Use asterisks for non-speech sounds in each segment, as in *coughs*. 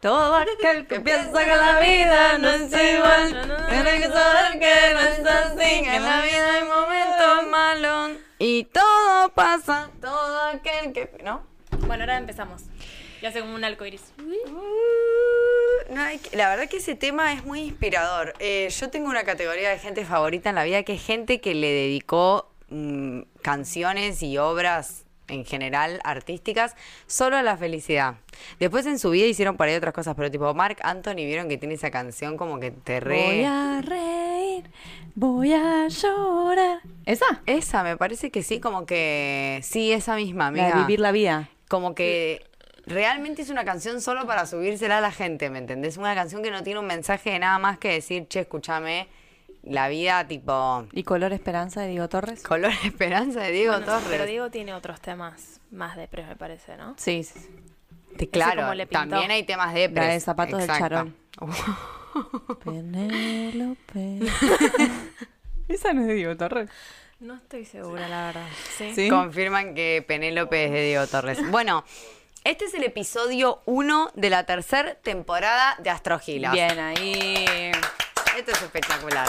Todo aquel que piensa que la vida no es igual Tiene que saber que no es así Que en la vida hay momentos malos Y todo pasa Todo aquel que... ¿No? Bueno, ahora empezamos. Ya como un arco iris. No hay que- la verdad que ese tema es muy inspirador. Eh, yo tengo una categoría de gente favorita en la vida que es gente que le dedicó mm, canciones y obras en general artísticas solo a la felicidad. Después en su vida hicieron por ahí otras cosas, pero tipo Mark Anthony vieron que tiene esa canción como que te re... Voy a reír, voy a llorar. ¿Esa? Esa me parece que sí, como que sí, esa misma, La amiga. de vivir la vida. como que realmente es una canción solo para subírsela a la gente, ¿me entendés? Una canción que no tiene un mensaje de nada más que decir, che, escúchame, la vida tipo ¿Y Color Esperanza de Diego Torres? color *laughs* esperanza de Diego Bueno, Torres. Pero Diego tiene otros temas más depres, me parece, ¿no? Sí, sí. claro, como le pintó. también hay temas de La de Zapatos del Exacto. Charol. *laughs* Penélope. *laughs* Esa no es de Diego Torres. No estoy segura, la verdad. Sí. Sí. Confirman que Penélope es de Diego Torres. Bueno, este es el episodio 1 de la tercera temporada de Astrogilas. Bien ahí. Esto es espectacular.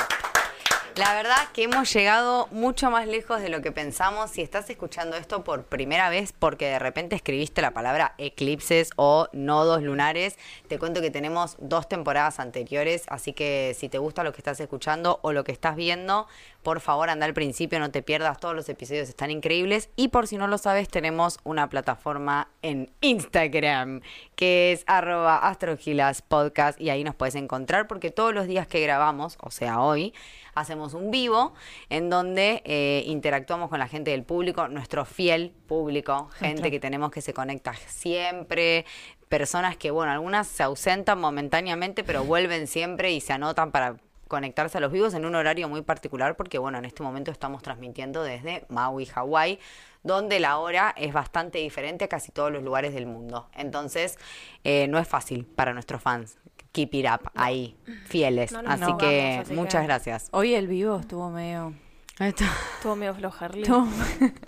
La verdad que hemos llegado mucho más lejos de lo que pensamos. Si estás escuchando esto por primera vez porque de repente escribiste la palabra eclipses o nodos lunares, te cuento que tenemos dos temporadas anteriores, así que si te gusta lo que estás escuchando o lo que estás viendo, por favor anda al principio, no te pierdas, todos los episodios están increíbles. Y por si no lo sabes, tenemos una plataforma en Instagram que es arroba astrogilas podcast y ahí nos puedes encontrar porque todos los días que grabamos, o sea hoy, hacemos un vivo en donde eh, interactuamos con la gente del público, nuestro fiel público, gente que tenemos que se conecta siempre, personas que, bueno, algunas se ausentan momentáneamente, pero vuelven siempre y se anotan para conectarse a los vivos en un horario muy particular porque, bueno, en este momento estamos transmitiendo desde Maui, Hawái, donde la hora es bastante diferente a casi todos los lugares del mundo. Entonces, eh, no es fácil para nuestros fans. Keep it up, ahí, fieles. No, no, así no, que vamos, así muchas que- gracias. Hoy el vivo estuvo medio... Estuvo medio flojarle. estuvo-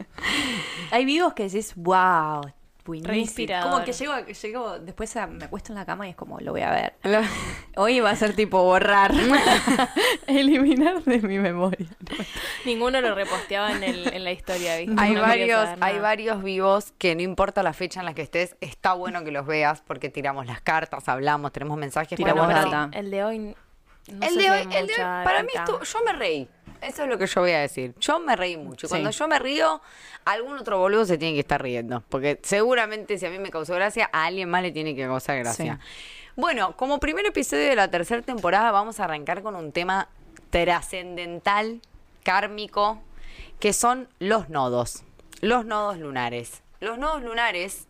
*laughs* Hay vivos que decís, wow, buenísimo. inspirador. Como que llego, llego después a- me acuesto en la cama y es como, lo voy a ver. *laughs* Hoy va a ser tipo borrar, *laughs* *laughs* eliminar de mi memoria. Ninguno lo reposteaba en, el, en la historia, ¿viste? Hay No varios, hay varios vivos que no importa la fecha en la que estés, está bueno que los veas porque tiramos las cartas, hablamos, tenemos mensajes. Tiramos pero Bueno, el de hoy. no el de hoy, el de hoy, para mí estuvo- yo me reí. Eso es lo que yo voy a decir. Yo me reí mucho. Sí. Cuando yo me río, algún otro boludo se tiene que estar riendo. Porque seguramente si a mí me causó gracia, a alguien más le tiene que causar gracia. Bueno, como primer episodio de la tercera temporada, vamos a arrancar con un tema trascendental, kármico, que son los nodos. Los nodos lunares. Los nodos lunares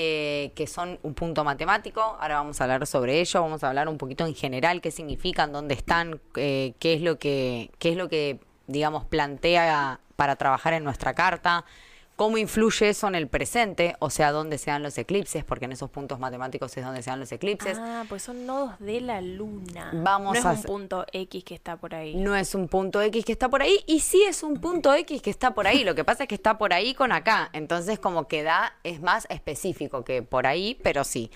eh, que son un punto matemático. Ahora vamos a hablar sobre ello, vamos a hablar un poquito en general qué significan, dónde están, eh, qué es lo que, qué es lo que, digamos, plantea para trabajar en nuestra carta. ¿Cómo influye eso en el presente? O sea, dónde se dan los eclipses, porque en esos puntos matemáticos es donde se dan los eclipses. Ah, pues son nodos de la luna. Vamos no es a un punto X que está por ahí. No es un punto X que está por ahí y sí es un punto X que está por ahí. Lo que pasa es que está por ahí con acá. Entonces como que da, es más específico que por ahí, pero sí.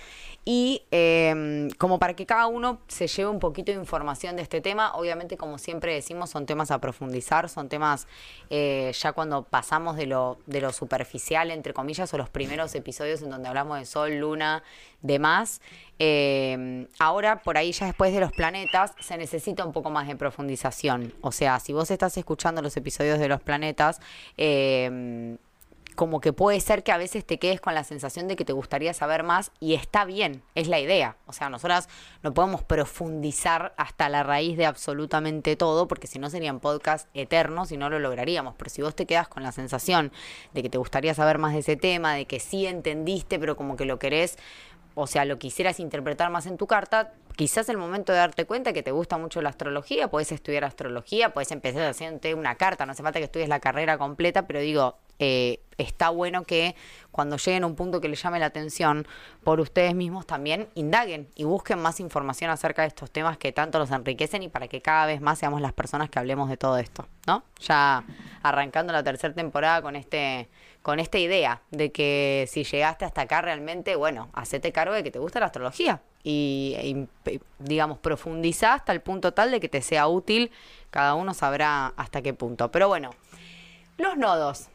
Y eh, como para que cada uno se lleve un poquito de información de este tema, obviamente como siempre decimos son temas a profundizar, son temas eh, ya cuando pasamos de lo, de lo superficial, entre comillas, o los primeros episodios en donde hablamos de Sol, Luna, demás. Eh, ahora, por ahí ya después de los planetas, se necesita un poco más de profundización. O sea, si vos estás escuchando los episodios de los planetas, eh, como que puede ser que a veces te quedes con la sensación de que te gustaría saber más y está bien, es la idea. O sea, nosotras no podemos profundizar hasta la raíz de absolutamente todo, porque si no serían podcasts eternos y no lo lograríamos. Pero si vos te quedas con la sensación de que te gustaría saber más de ese tema, de que sí entendiste, pero como que lo querés, o sea, lo quisieras interpretar más en tu carta, quizás el momento de darte cuenta que te gusta mucho la astrología, puedes estudiar astrología, puedes empezar haciéndote una carta, no hace falta que estudies la carrera completa, pero digo, eh, está bueno que cuando lleguen a un punto que les llame la atención, por ustedes mismos también indaguen y busquen más información acerca de estos temas que tanto los enriquecen y para que cada vez más seamos las personas que hablemos de todo esto, ¿no? Ya arrancando la tercera temporada con este con esta idea de que si llegaste hasta acá realmente, bueno, hacete cargo de que te gusta la astrología y, e digamos, profundizá hasta el punto tal de que te sea útil, cada uno sabrá hasta qué punto. Pero bueno, los nodos.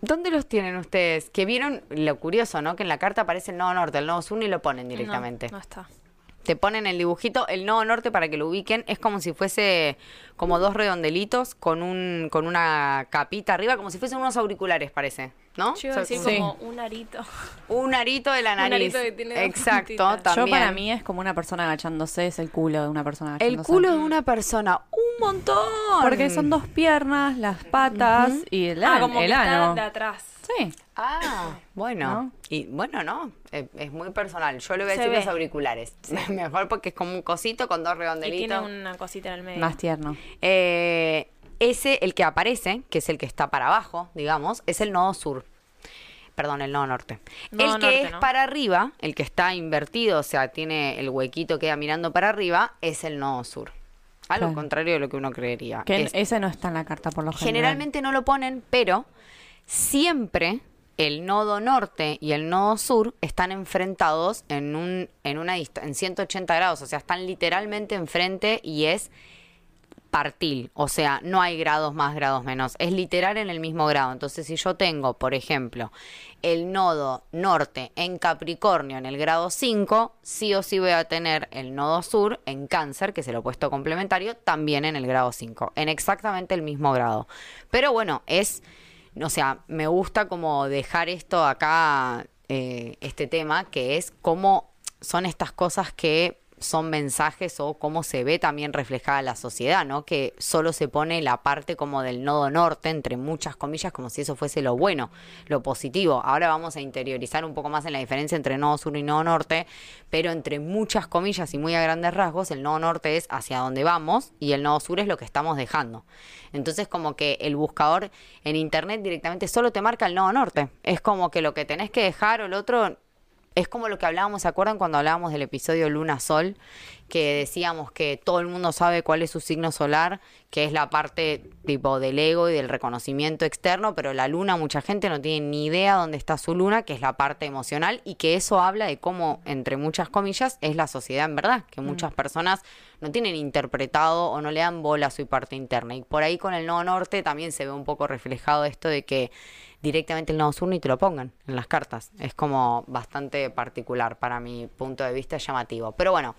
¿Dónde los tienen ustedes? Que vieron lo curioso, ¿no? Que en la carta aparece el nodo norte, el nodo sur y lo ponen directamente. No, no está te ponen el dibujito, el nodo norte para que lo ubiquen, es como si fuese como dos redondelitos con un con una capita arriba, como si fuesen unos auriculares, parece, ¿no? Yo iba a decir como un arito. Un arito de la nariz. Un arito que tiene Exacto, también. Yo para mí es como una persona agachándose, es el culo de una persona agachándose. El culo de una persona, un montón. Porque son dos piernas, las patas y el, ah, como el que ano. Está de atrás. Sí. Ah, bueno. ¿No? Y bueno, no, es, es muy personal. Yo le voy a Se decir ve. los auriculares. *laughs* Mejor porque es como un cosito con dos Y redondelitos. tiene una cosita en el medio. Más tierno. Eh, ese, el que aparece, que es el que está para abajo, digamos, es el nodo sur. Perdón, el nodo norte. Nodo el que norte, es ¿no? para arriba, el que está invertido, o sea, tiene el huequito queda mirando para arriba, es el nodo sur. A lo Claro. contrario de lo que uno creería. Que Es- ese no está en la carta por lo general. generalmente no lo ponen, pero siempre el nodo norte y el nodo sur están enfrentados en un en una en 180 grados, o sea, están literalmente enfrente y es partil, o sea, no hay grados más, grados menos, es literal en el mismo grado. Entonces, si yo tengo, por ejemplo, el nodo norte en Capricornio en el grado 5, sí o sí voy a tener el nodo sur en Cáncer, que es el opuesto complementario, también en el grado 5, en exactamente el mismo grado. Pero bueno, es, o sea, me gusta como dejar esto acá, eh, este tema, que es cómo son estas cosas que son mensajes o cómo se ve también reflejada la sociedad, ¿no? Que solo se pone la parte como del nodo norte, entre muchas comillas, como si eso fuese lo bueno, lo positivo. Ahora vamos a interiorizar un poco más en la diferencia entre nodo sur y nodo norte, pero entre muchas comillas y muy a grandes rasgos, el nodo norte es hacia donde vamos y el nodo sur es lo que estamos dejando. Entonces como que el buscador en internet directamente solo te marca el nodo norte. Es como que lo que tenés que dejar o el otro es como lo que hablábamos, ¿se acuerdan cuando hablábamos del episodio Luna Sol? Que decíamos que todo el mundo sabe cuál es su signo solar, que es la parte tipo del ego y del reconocimiento externo, pero la luna mucha gente no tiene ni idea dónde está su luna, que es la parte emocional, y que eso habla de cómo, entre muchas comillas, es la sociedad en verdad, que muchas personas no tienen interpretado o no le dan bola a su parte interna. Y por ahí con el nodo norte también se ve un poco reflejado esto de que directamente el nodo sur ni te lo pongan en las cartas. Es como bastante particular para mi punto de vista llamativo. Pero bueno,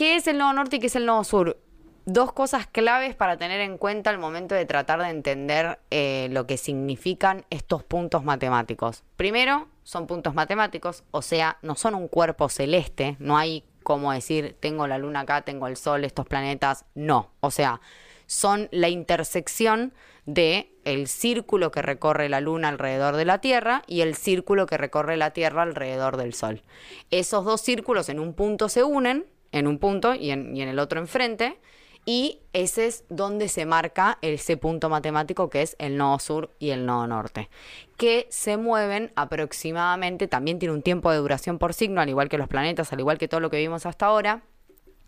¿qué es el nodo norte y qué es el nodo sur? Dos cosas claves para tener en cuenta al momento de tratar de entender eh, lo que significan estos puntos matemáticos. Primero, son puntos matemáticos, o sea, no son un cuerpo celeste, no hay como decir, tengo la luna acá, tengo el sol, estos planetas, no. O sea, son la intersección de el círculo que recorre la luna alrededor de la Tierra y el círculo que recorre la Tierra alrededor del Sol. Esos dos círculos en un punto se unen, en un punto y en, y en el otro enfrente, y ese es donde se marca ese punto matemático que es el nodo sur y el nodo norte, que se mueven aproximadamente, también tiene un tiempo de duración por signo, al igual que los planetas, al igual que todo lo que vimos hasta ahora,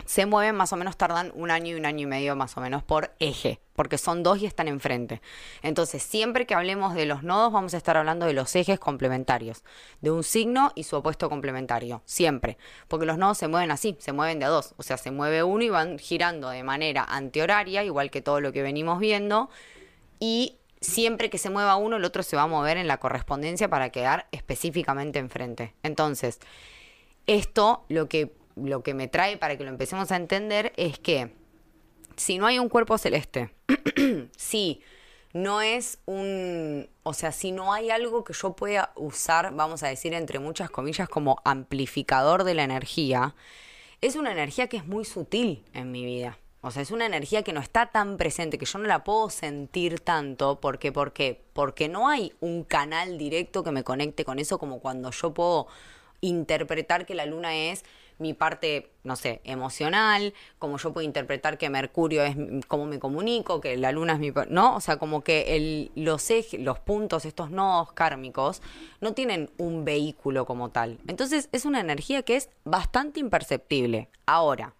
se mueven más o menos, tardan un año y un año y medio más o menos por eje, porque son dos y están enfrente. Entonces, siempre que hablemos de los nodos, vamos a estar hablando de los ejes complementarios, de un signo y su opuesto complementario, siempre, porque los nodos se mueven así, se mueven de a dos, o sea, se mueve uno y van girando de manera antihoraria, igual que todo lo que venimos viendo, y siempre que se mueva uno, el otro se va a mover en la correspondencia para quedar específicamente enfrente. Entonces, esto lo que, lo que me trae para que lo empecemos a entender es que si no hay un cuerpo celeste, *clears throat* si no es un, o sea, si no hay algo que yo pueda usar, vamos a decir entre muchas comillas, como amplificador de la energía, es una energía que es muy sutil en mi vida. O sea, es una energía que no está tan presente, que yo no la puedo sentir tanto. porque ¿Por qué? Porque no hay un canal directo que me conecte con eso como cuando yo puedo interpretar que la luna es mi parte, no sé, emocional, como yo puedo interpretar que Mercurio es cómo me comunico, que la luna es mi... ¿No? O sea, como que el, los ejes, los puntos, estos nodos kármicos, no tienen un vehículo como tal. Entonces es una energía que es bastante imperceptible. Ahora,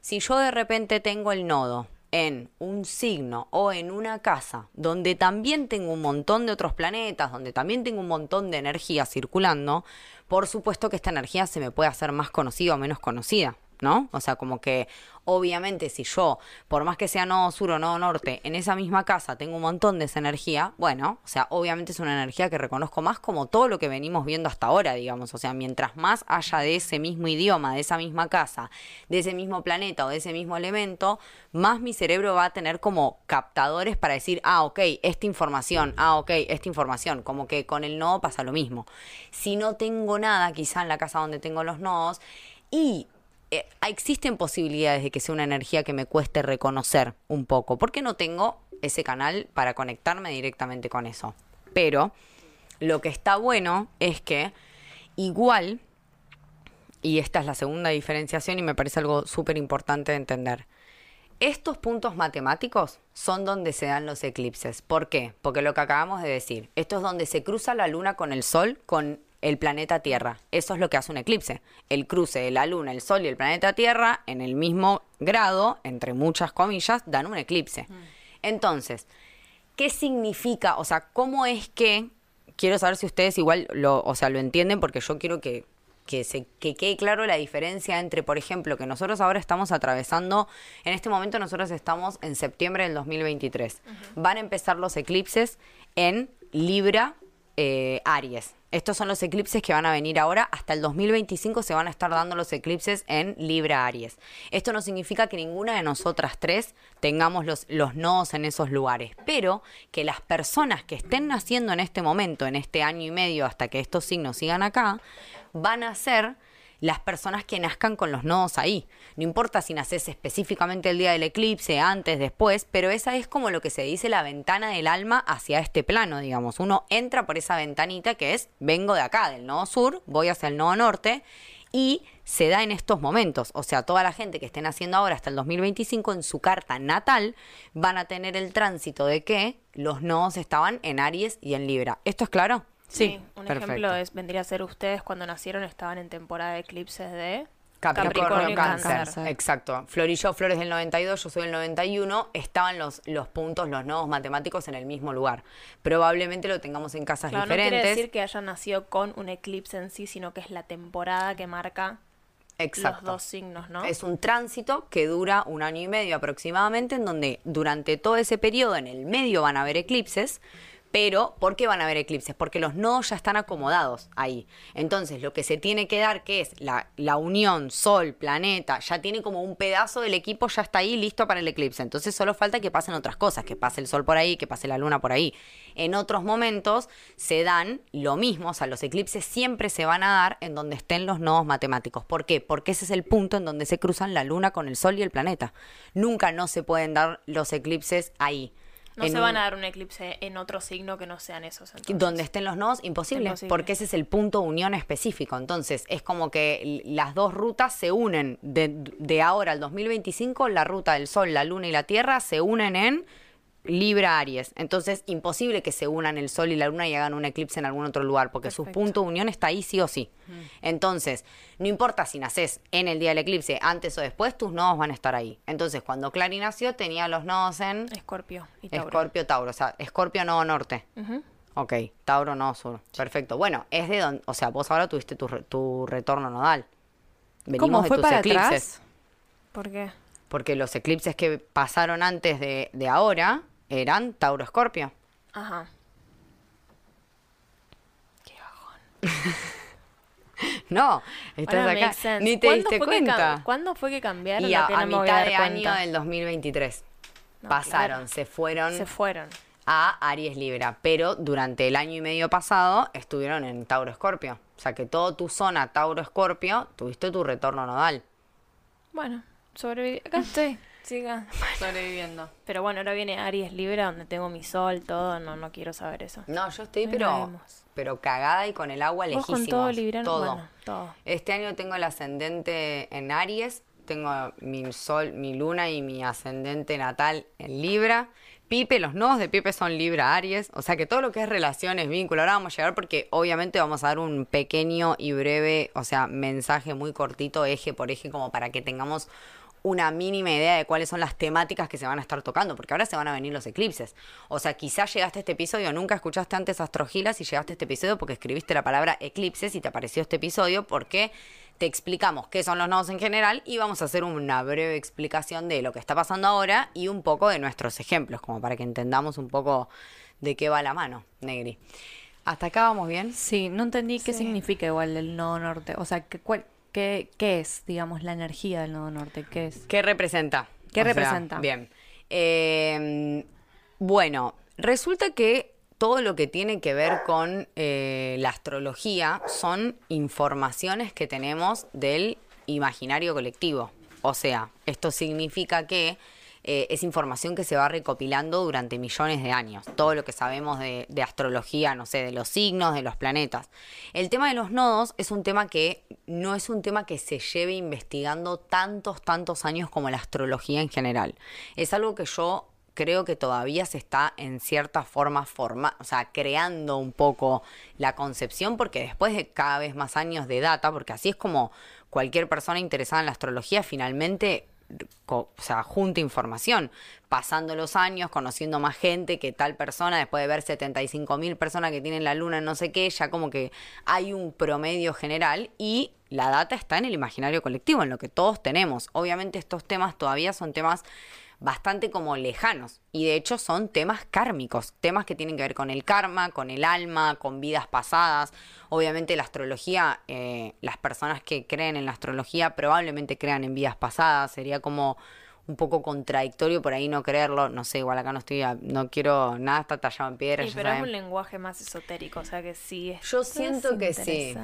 si yo de repente tengo el nodo en un signo o en una casa donde también tengo un montón de otros planetas, donde también tengo un montón de energía circulando, por supuesto que esta energía se me puede hacer más conocida o menos conocida. ¿No? O sea, como que obviamente si yo, por más que sea nodo sur o nodo norte, en esa misma casa tengo un montón de esa energía, bueno, o sea, obviamente es una energía que reconozco más como todo lo que venimos viendo hasta ahora, digamos. O sea, mientras más haya de ese mismo idioma, de esa misma casa, de ese mismo planeta o de ese mismo elemento, más mi cerebro va a tener como captadores para decir, ah, ok, esta información, ah, ok, esta información. Como que con el nodo pasa lo mismo. Si no tengo nada, quizá en la casa donde tengo los nodos, y eh, existen posibilidades de que sea una energía que me cueste reconocer un poco, porque no tengo ese canal para conectarme directamente con eso. Pero lo que está bueno es que igual, y esta es la segunda diferenciación y me parece algo súper importante de entender, estos puntos matemáticos son donde se dan los eclipses. ¿Por qué? Porque lo que acabamos de decir, esto es donde se cruza la luna con el sol, con el planeta Tierra. Eso es lo que hace un eclipse. El cruce de la luna, el sol y el planeta Tierra en el mismo grado, entre muchas comillas, dan un eclipse. Entonces, ¿qué significa? O sea, ¿cómo es que quiero saber si ustedes igual lo, o sea, lo entienden porque yo quiero que, que, se, que quede claro la diferencia entre, por ejemplo, que nosotros ahora estamos atravesando, en este momento nosotros estamos en septiembre del 2023. Van a empezar los eclipses en Libra, eh, Aries. Estos son los eclipses que van a venir ahora. Hasta el 2025 se van a estar dando los eclipses en Libra Aries. Esto no significa que ninguna de nosotras tres tengamos los, los nodos en esos lugares, pero que las personas que estén naciendo en este momento, en este año y medio, hasta que estos signos sigan acá, van a ser las personas que nazcan con los nodos ahí. No importa si naces específicamente el día del eclipse, antes, después, pero esa es como lo que se dice la ventana del alma hacia este plano, digamos. Uno entra por esa ventanita que es, vengo de acá, del nodo sur, voy hacia el nodo norte, y se da en estos momentos. O sea, toda la gente que estén haciendo ahora hasta el 2025 en su carta natal van a tener el tránsito de que los nodos estaban en Aries y en Libra. ¿Esto es claro? Sí, un perfecto. ejemplo es, vendría a ser ustedes cuando nacieron estaban en temporada de eclipses de Capricornio, y cáncer. Cáncer. Exacto. Flor y yo, Flores del 92, yo soy del 91, estaban los, los puntos, los nodos matemáticos en el mismo lugar. Probablemente lo tengamos en casas Claro, no diferentes. quiere decir que hayan nacido con un eclipse en sí, sino que es la temporada que marca Exacto. los dos signos, ¿no? Es un tránsito que dura un año y medio aproximadamente, en donde durante todo ese periodo, en el medio van a haber eclipses. Pero, ¿por qué van a haber eclipses? Porque los nodos ya están acomodados ahí. Entonces, lo que se tiene que dar, que es la, unión Sol, planeta, ya tiene como un pedazo del equipo, ya está ahí listo para el eclipse. Entonces, solo falta que pasen otras cosas, que pase el Sol por ahí, que pase la Luna por ahí. En otros momentos se dan lo mismo, o sea, los eclipses siempre se van a dar en donde estén los nodos matemáticos. ¿Por qué? Porque ese es el punto en donde se cruzan la Luna con el Sol y el planeta. Nunca no se pueden dar los eclipses ahí. No se un- van a dar un eclipse en otro signo que no sean esos. entonces. donde estén los nodos, imposible, Imposible. porque ese es el punto unión específico. Entonces, es como que las dos rutas se unen. De, de ahora al 2025, la ruta del Sol, la Luna y la Tierra se unen en Libra Aries. Entonces, imposible que se unan el Sol y la Luna y hagan un eclipse en algún otro lugar, porque su punto de unión está ahí sí o sí. Entonces, no importa si naces en el día del eclipse, antes o después, tus nodos van a estar ahí. Entonces, cuando Clary nació, tenía los nodos en Escorpio y Tauro. Escorpio, Tauro. O sea, Escorpio no norte. Ujú. Ok, Tauro no sur. Perfecto. Bueno, es de donde, o sea, vos ahora tuviste tu, re- tu retorno nodal. Venimos ¿Cómo de fue tus para eclipses. atrás? ¿Por qué? Porque los eclipses que pasaron antes de, de ahora eran Tauro Escorpio. Ajá. *laughs* No, estás Ahora acá. Ni te ¿Cuándo diste cuenta. ¿Cuándo fue que cambiaron? Y a, a no mitad de año del 2023 No, pasaron, claro. se fueron Se fueron. a Aries Libra, pero durante el año y medio pasado estuvieron en Tauro Escorpio. O sea que todo tu zona Tauro Escorpio tuviste tu retorno nodal. Bueno, sobreviví. Acá estoy. Chica. Sobreviviendo. Pero bueno, ahora viene Aries Libra, donde tengo mi sol, todo. No, no quiero saber eso. No, yo estoy, Ahí pero, pero cagada y con el agua Vos lejísimos. con todo Librano, todo. bueno, todo. Este año tengo el ascendente en Aries, tengo mi sol, mi luna y mi ascendente natal en Libra. Pipe, los nodos de Pipe son Libra Aries, o sea que todo lo que es relaciones, vínculo, ahora vamos a llegar porque obviamente vamos a dar un pequeño y breve, o sea, mensaje muy cortito, eje por eje, como para que tengamos una mínima idea de cuáles son las temáticas que se van a estar tocando, porque ahora se van a venir los eclipses. O sea, quizás llegaste a este episodio, nunca escuchaste antes Astrogilas y llegaste a este episodio porque escribiste la palabra eclipses y te apareció este episodio porque te explicamos qué son los nodos en general y vamos a hacer una breve explicación de lo que está pasando ahora y un poco de nuestros ejemplos, como para que entendamos un poco de qué va la mano, Negri. ¿Hasta acá vamos bien? Sí, no entendí qué significa igual el nodo norte. O sea, ¿qué, cuál, qué, qué es, digamos, la energía del nodo norte? ¿Qué es? ¿Qué representa? ¿Qué O sea, representa? bien. Eh, bueno, resulta que todo lo que tiene que ver con eh, la astrología son informaciones que tenemos del imaginario colectivo. O sea, esto significa que eh, es información que se va recopilando durante millones de años. Todo lo que sabemos de, astrología, no sé, de los signos, de los planetas. El tema de los nodos es un tema que no es un tema que se lleve investigando tantos, tantos años como la astrología en general. Es algo que yo creo que todavía se está en cierta forma forma, o sea, creando un poco la concepción, porque después de cada vez más años de data, porque así es como cualquier persona interesada en la astrología finalmente o sea, junta información, pasando los años, conociendo más gente que tal persona, después de ver 75 mil personas que tienen la luna no sé qué, ya como que hay un promedio general y la data está en el imaginario colectivo, en lo que todos tenemos. Obviamente estos temas todavía son temas bastante como lejanos y de hecho son temas kármicos, temas que tienen que ver con el karma, con el alma, con vidas pasadas. Obviamente la astrología, eh, las personas que creen en la astrología probablemente crean en vidas pasadas, sería como un poco contradictorio por ahí no creerlo, no sé, igual acá no estoy, a- no quiero, nada está tallado en piedra. Sí, pero es un lenguaje más esotérico, o sea que sí. Yo estás siento que sí.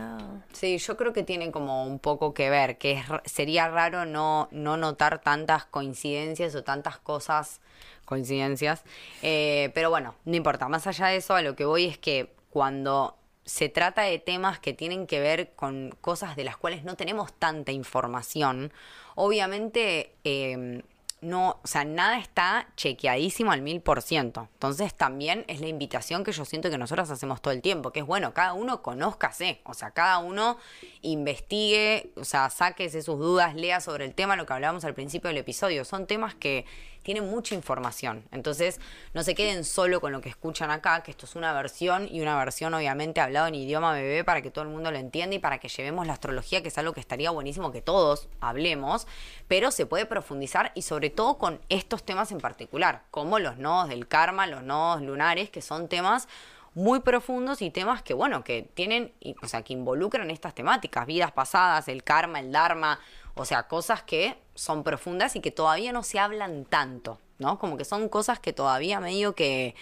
Sí, yo creo que tiene como un poco que ver, que es, sería raro no, no notar tantas coincidencias o tantas cosas, coincidencias, Eh, pero bueno, no importa, más allá de eso, a lo que voy es que cuando se trata de temas que tienen que ver con cosas de las cuales no tenemos tanta información, obviamente... eh, no, o sea, nada está chequeadísimo al mil por ciento. Entonces también es la invitación que yo siento que nosotros hacemos todo el tiempo, que es bueno, cada uno conózcase, o sea, cada uno investigue, o sea, sáquese sus dudas, lea sobre el tema, lo que hablábamos al principio del episodio. Son temas que tienen mucha información. Entonces, no se queden solo con lo que escuchan acá, que esto es una versión y una versión obviamente hablado en idioma bebé para que todo el mundo lo entienda y para que llevemos la astrología, que es algo que estaría buenísimo que todos hablemos, pero se puede profundizar y sobre todo con estos temas en particular, como los nodos del karma, los nodos lunares, que son temas muy profundos y temas que, bueno, que tienen, o sea, que involucran estas temáticas, vidas pasadas, el karma, el dharma, o sea, cosas que son profundas y que todavía no se hablan tanto, ¿no? Como que son cosas que todavía medio que,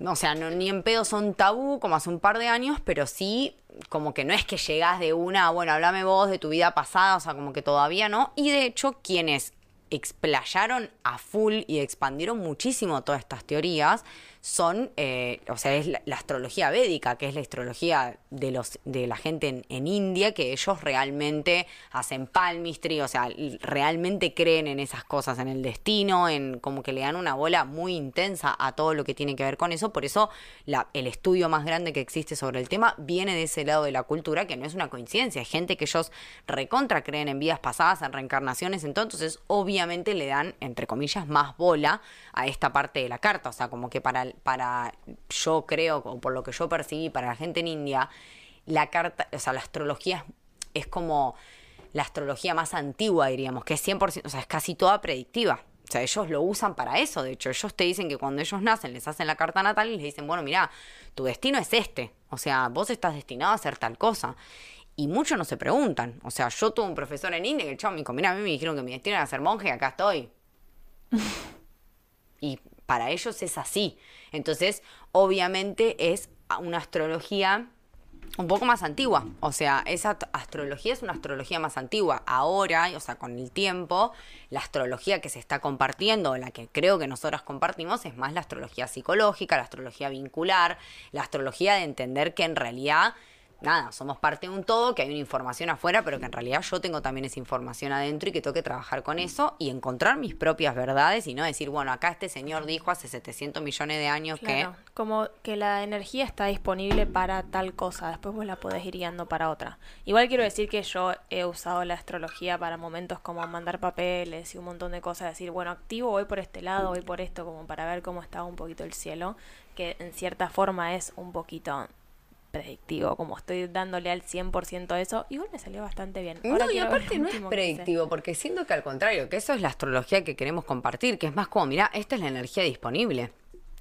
o sea, ni en pedo son tabú como hace un par de años, pero sí como que no es que llegás de una, bueno, háblame vos de tu vida pasada, o sea, como que todavía no. Y de hecho, quienes explayaron a full y expandieron muchísimo todas estas teorías son, eh, o sea, es la, astrología védica, que es la astrología de, los, de la gente en, en India, que ellos realmente hacen palmistry, o sea, realmente creen en esas cosas, en el destino, en como que le dan una bola muy intensa a todo lo que tiene que ver con eso. Por eso la- el estudio más grande que existe sobre el tema viene de ese lado de la cultura, que no es una coincidencia. Hay gente que ellos recontra creen en vidas pasadas, en reencarnaciones, entonces obviamente le dan, entre comillas, más bola a esta parte de la carta. O sea, como que para, para yo creo, o por lo que yo percibí, para la gente en India, la carta, o sea, la astrología es, es como la astrología más antigua, diríamos, que es 100%, o sea, es casi toda predictiva. O sea, ellos lo usan para eso. De hecho, ellos te dicen que cuando ellos nacen, les hacen la carta natal y les dicen, bueno, mira, tu destino es este. O sea, vos estás destinado a hacer tal cosa. Y muchos no se preguntan. O sea, yo tuve un profesor en India que el chavo me dijo, mira, a mí me dijeron que mi destino era ser monje y acá estoy. *laughs* y para ellos es así. Entonces, obviamente es una astrología un poco más antigua. O sea, esa astrología es una astrología más antigua. Ahora, o sea, con el tiempo, la astrología que se está compartiendo, la que creo que nosotras compartimos, es más la astrología psicológica, la astrología vincular, la astrología de entender que en realidad nada, somos parte de un todo, que hay una información afuera, pero que en realidad yo tengo también esa información adentro y que tengo que trabajar con eso y encontrar mis propias verdades y no decir, bueno, acá este señor dijo hace 700 millones de años Claro, como que la energía está disponible para tal cosa, después vos la podés ir guiando para otra. Igual quiero decir que yo he usado la astrología para momentos como mandar papeles y un montón de cosas, decir, bueno, activo, voy por este lado, voy por esto, como para ver cómo está un poquito el cielo, que en cierta forma es un poquito predictivo, como estoy dándole al 100% eso, igual me salió bastante bien. Ahora No, y aparte no es predictivo, porque siento que al contrario, que eso es la astrología que queremos compartir, que es más como, mira, esta es la energía disponible.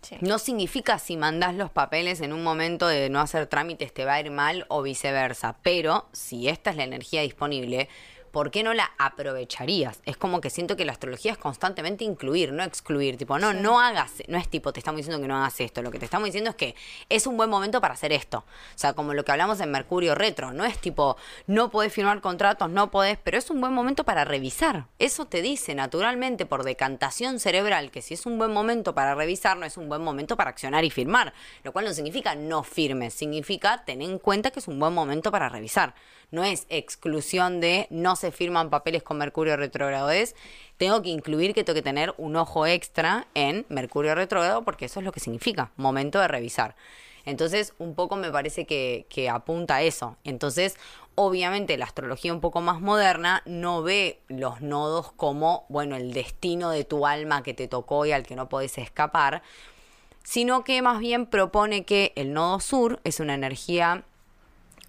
Sí. No significa si mandás los papeles en un momento de no hacer trámites te va a ir mal o viceversa, pero si esta es la energía disponible, ¿por qué no la aprovecharías? Es como que siento que la astrología es constantemente incluir, no excluir, tipo, no, no hagas, no es tipo, te estamos diciendo que no hagas esto, lo que te estamos diciendo es que es un buen momento para hacer esto. O sea, como lo que hablamos en Mercurio Retro, no es tipo, no podés firmar contratos, no podés, pero es un buen momento para revisar. Eso te dice naturalmente por decantación cerebral que si es un buen momento para revisar, no es un buen momento para accionar y firmar, lo cual no significa no firmes, significa tener en cuenta que es un buen momento para revisar. No es exclusión de no se firman papeles con Mercurio retrógrado, es tengo que incluir que tengo que tener un ojo extra en Mercurio retrógrado porque eso es lo que significa, momento de revisar. Entonces, un poco me parece que, apunta a eso. Entonces, obviamente, la astrología un poco más moderna no ve los nodos como, bueno, el destino de tu alma que te tocó y al que no podés escapar, sino que más bien propone que el nodo sur es una energía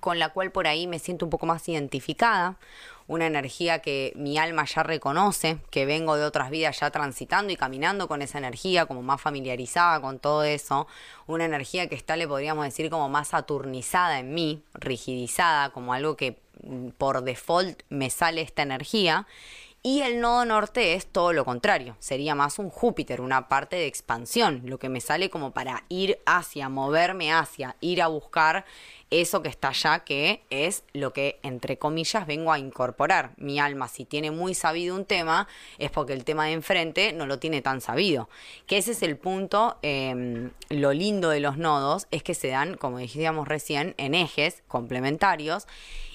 con la cual por ahí me siento un poco más identificada, una energía que mi alma ya reconoce, que vengo de otras vidas ya transitando y caminando con esa energía, como más familiarizada con todo eso, una energía que está, le podríamos decir, como más saturnizada en mí, rigidizada, como algo que mm, por default me sale esta energía. Y el nodo norte es todo lo contrario, sería más un Júpiter, una parte de expansión, lo que me sale como para ir hacia, moverme hacia, ir a buscar eso que está allá, que es lo que, entre comillas, vengo a incorporar. Mi alma, si tiene muy sabido un tema, es porque el tema de enfrente no lo tiene tan sabido. Que ese es el punto, eh, lo lindo de los nodos es que se dan, como decíamos recién, en ejes complementarios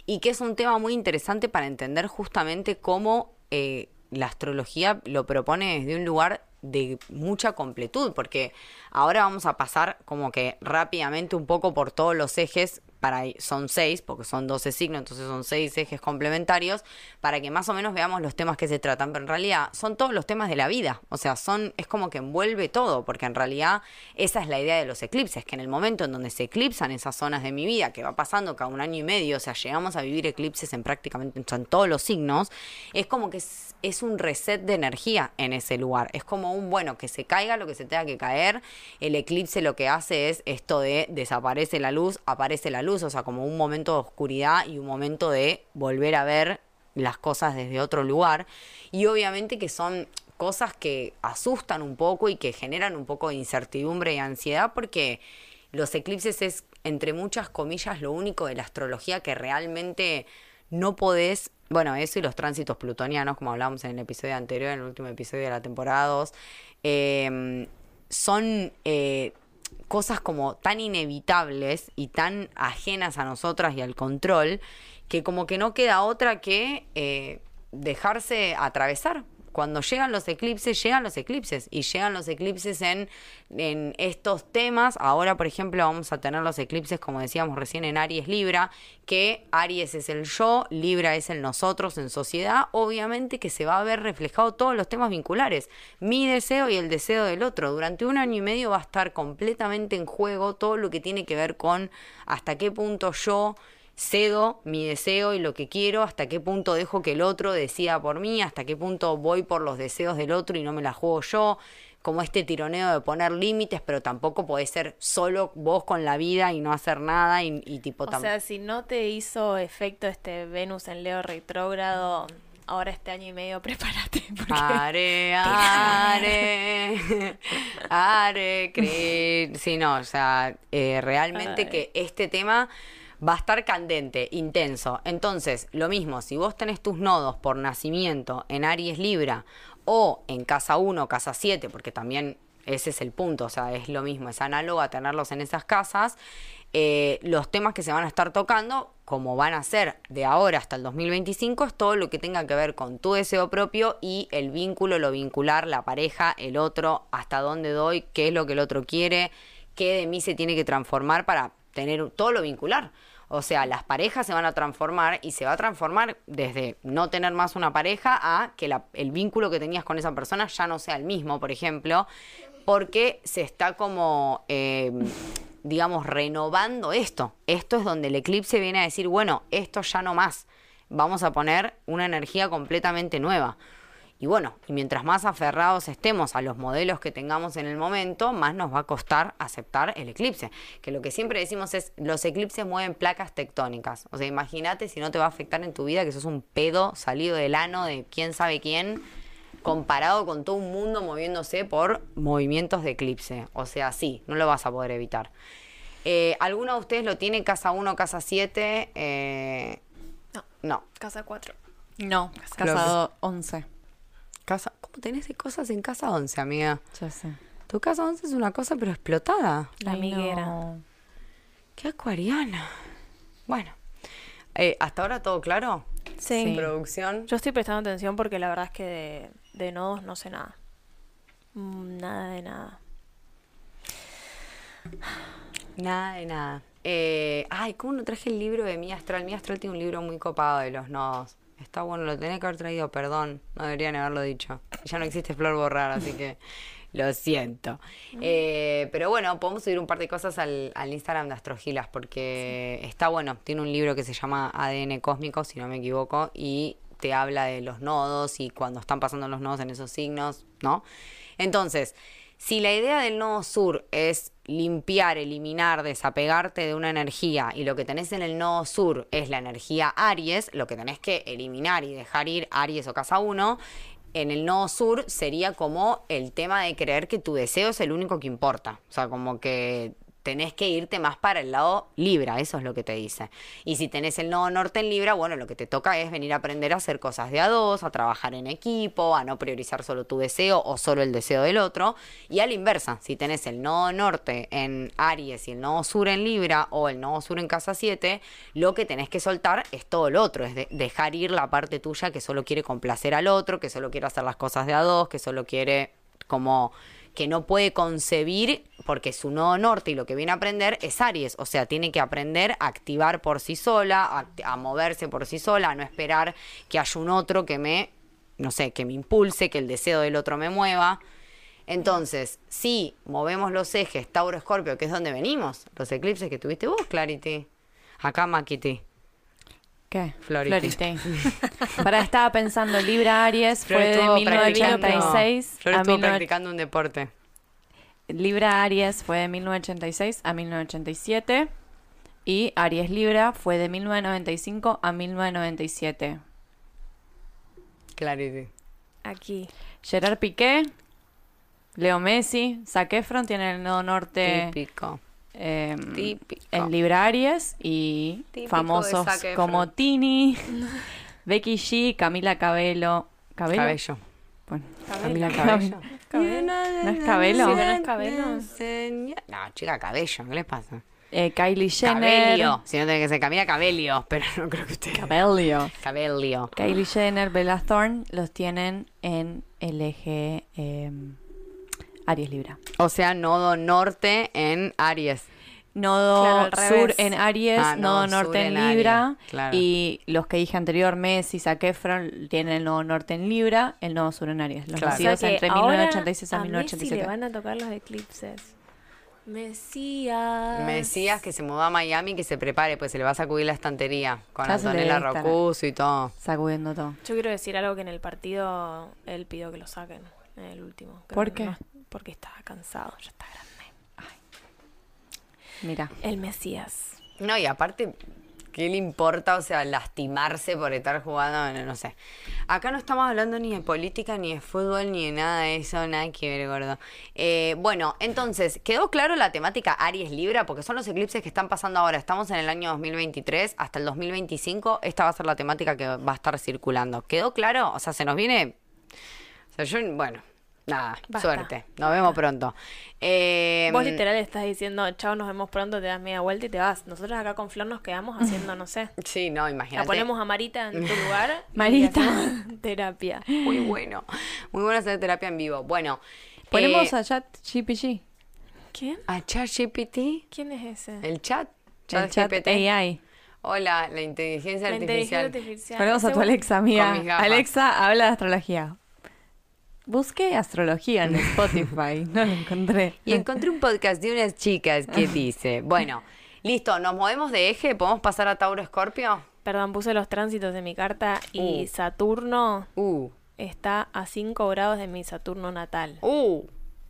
y que es un tema muy interesante para entender justamente cómo eh, la astrología lo propone desde un lugar de mucha completud, porque ahora vamos a pasar como que rápidamente un poco por todos los ejes, para son seis, porque son 12 signos, entonces son seis ejes complementarios, para que más o menos veamos los temas que se tratan, pero en realidad son todos los temas de la vida, o sea, son, es como que envuelve todo, porque en realidad esa es la idea de los eclipses, que en el momento en donde se eclipsan esas zonas de mi vida, que va pasando cada un año y medio, o sea, llegamos a vivir eclipses en prácticamente en todos los signos, es como que es, es un reset de energía en ese lugar, es como un, bueno, que se caiga lo que se tenga que caer, el eclipse lo que hace es esto de desaparece la luz, aparece la luz, o sea, como un momento de oscuridad y un momento de volver a ver las cosas desde otro lugar. Y obviamente que son cosas que asustan un poco y que generan un poco de incertidumbre y ansiedad porque los eclipses es, entre muchas comillas, lo único de la astrología que realmente no podés, bueno, eso y los tránsitos plutonianos, como hablamos en el episodio anterior, en el último episodio de la temporada 2, eh, son eh, cosas como tan inevitables y tan ajenas a nosotras y al control, que como que no queda otra que eh, dejarse atravesar. Cuando llegan los eclipses, llegan los eclipses y llegan los eclipses en, en estos temas. Ahora, por ejemplo, vamos a tener los eclipses, como decíamos recién, en Aries Libra, que Aries es el yo, Libra es el nosotros en sociedad. Obviamente que se va a ver reflejado todos los temas vinculares. Mi deseo y el deseo del otro. Durante un año y medio va a estar completamente en juego todo lo que tiene que ver con hasta qué punto yo cedo mi deseo y lo que quiero, hasta qué punto dejo que el otro decida por mí, hasta qué punto voy por los deseos del otro y no me la juego yo, como este tironeo de poner límites, pero tampoco podés ser solo vos con la vida y no hacer nada y, y tipo O sea, si no te hizo efecto este Venus en Leo retrógrado, ahora este año y medio *laughs* prepárate. porque- Are, *laughs* are, are, cre- Sí, no, o sea, eh, realmente Ay. que este tema va a estar candente, intenso. Entonces, lo mismo, si vos tenés tus nodos por nacimiento en Aries Libra o en casa 1, casa 7, porque también ese es el punto, o sea, es lo mismo, es análogo a tenerlos en esas casas. Eh, los temas que se van a estar tocando, como van a ser de ahora hasta el 2025, es todo lo que tenga que ver con tu deseo propio y el vínculo, lo vincular, la pareja, el otro, hasta dónde doy, qué es lo que el otro quiere, qué de mí se tiene que transformar para tener todo lo vincular. O sea, las parejas se van a transformar y se va a transformar desde no tener más una pareja a que la- el vínculo que tenías con esa persona ya no sea el mismo, por ejemplo, porque se está como, eh, digamos, renovando esto. Esto es donde el eclipse viene a decir, bueno, esto ya no más. Vamos a poner una energía completamente nueva. Y bueno, y mientras más aferrados estemos a los modelos que tengamos en el momento, más nos va a costar aceptar el eclipse. Que lo que siempre decimos es, los eclipses mueven placas tectónicas. O sea, imagínate si no te va a afectar en tu vida que sos un pedo salido del ano de quién sabe quién, comparado con todo un mundo moviéndose por movimientos de eclipse. O sea, sí, no lo vas a poder evitar. Eh, ¿Alguno de ustedes lo tiene casa 1, casa 7? Eh, No. no. Casa 4. No, casado 11. Casa, ¿Cómo tenés de cosas en casa 11, amiga? Ya sé. Tu casa 11 es una cosa pero explotada. La Ay, amiguera. no. Qué acuariana. Bueno, eh, ¿hasta ahora todo claro? Sí. Sí. Producción. Yo estoy prestando atención porque la verdad es que de, de nodos no sé nada. Mm, Nada de nada. Nada de nada. Eh, ay, ¿cómo no traje el libro de Mi Astral? Mi Astral tiene un libro muy copado de los nodos. Está bueno, lo tenía que haber traído, perdón. No deberían haberlo dicho. Ya no existe Flor Borrar, así que *laughs* lo siento. Eh, pero bueno, podemos subir un par de cosas al, al Instagram de Astrogilas porque está bueno. Tiene un libro que se llama ADN Cósmico, si no me equivoco, y te habla de los nodos y cuando están pasando los nodos en esos signos, ¿no? Entonces, si la idea del nodo sur es limpiar, eliminar, desapegarte de una energía y lo que tenés en el nodo sur es la energía Aries, lo que tenés que eliminar y dejar ir Aries o casa 1, en el nodo sur sería como el tema de creer que tu deseo es el único que importa. O sea, como que tenés que irte más para el lado Libra, eso es lo que te dice. Y si tenés el nodo norte en Libra, bueno, lo que te toca es venir a aprender a hacer cosas de a dos, a trabajar en equipo, a no priorizar solo tu deseo o solo el deseo del otro. Y a la inversa, si tenés el nodo norte en Aries y el nodo sur en Libra o el nodo sur en casa 7, lo que tenés que soltar es todo lo otro, es de- dejar ir la parte tuya que solo quiere complacer al otro, que solo quiere hacer las cosas de a dos, que solo quiere como que no puede concebir porque su nodo norte y lo que viene a aprender es Aries, o sea, tiene que aprender a activar por sí sola, a, moverse por sí sola, a no esperar que haya un otro que me, no sé, que me impulse, que el deseo del otro me mueva. Entonces, si movemos los ejes Tauro-Escorpio, que es donde venimos, los eclipses que tuviste vos, Clarity, acá Makiti. ¿Qué? Flority. *laughs* Para estaba pensando, Libra Aries Flor fue de estuvo 1986 Flor a estuvo 19 practicando un deporte. Libra Aries fue de 1986 a 1987 y Aries Libra fue de 1995 a 1997. Clarity. Aquí. Gerard Piqué, Leo Messi, Zac Efron tienen el nodo norte Típico. Eh, Típico. en Libra Aries y Típico famosos como Tini, *laughs* Becky G, Camila Cabello. ¿Cabello? Cabello. Bueno. Camila Cabello. Cabello. *laughs* ¿No es Cabello? Sí, no es Cabello. No, chica, cabello, ¿qué les pasa? Eh, Kylie Jenner. Cabello. Si no tiene que ser Camila Cabello, pero no creo que usted. Cabello. Cabello. Kylie Jenner, Bella Thorne los tienen en el eje eh, Aries Libra. O sea, nodo norte en Aries. Nodo Claro, al sur en Aries, Ah, nodo norte en Libra. Claro. Y los que dije anterior, Messi, Zac Efron, tienen el nodo norte en Libra, el nodo sur en Aries. Los Claro. O sea nacidos entre ahora 1986 a, a Messi 1987. le van a tocar los eclipses. Mesías. Mesías que se mudó a Miami, que se prepare, pues se le va a sacudir la estantería con Antonella Rocuso y todo. Sacudiendo todo. Yo quiero decir algo que en el partido él pidió que lo saquen, en el último. ¿Por qué? no- porque estaba cansado, ya está grande. Mira. El Mesías. No, y aparte, ¿Qué le importa, o sea, lastimarse por estar jugando? No, no sé. Acá no estamos hablando ni de política, ni de fútbol, ni de nada de eso, nada que ver, gordo. Eh, bueno, entonces, ¿quedó claro la temática Aries Libra? Porque son los eclipses que están pasando ahora. Estamos en el año 2023, hasta el 2025. Esta va a ser la temática que va a estar circulando. ¿Quedó claro? O sea, se nos viene... O sea, yo, bueno, nada, Basta. suerte. Nos vemos pronto. Eh, Vos literal estás diciendo, chao, nos vemos pronto, te das media vuelta y te vas. Nosotros acá con Flor nos quedamos *laughs* haciendo, no sé. Sí, no, La imagínate. ponemos a Marita en tu *laughs* lugar. Marita. *laughs* terapia. Muy bueno. Muy bueno hacer terapia en vivo. Bueno. Ponemos eh, a chat GPG. ¿Quién? a ChatGPT, ¿Quién es ese? el chat. El chat ChatGPT. AI. Hola, la inteligencia La artificial. inteligencia artificial. Ponemos a tu Alexa, amiga. Alexa habla de astrología. Busqué astrología en Spotify, *laughs* no lo encontré. Y encontré un podcast de unas chicas que *laughs* dice, bueno, listo, nos movemos de eje, podemos pasar a Tauro Escorpio. Perdón, puse los tránsitos de mi carta y Uh. Saturno Uh, está a 5 grados de mi Saturno natal uh.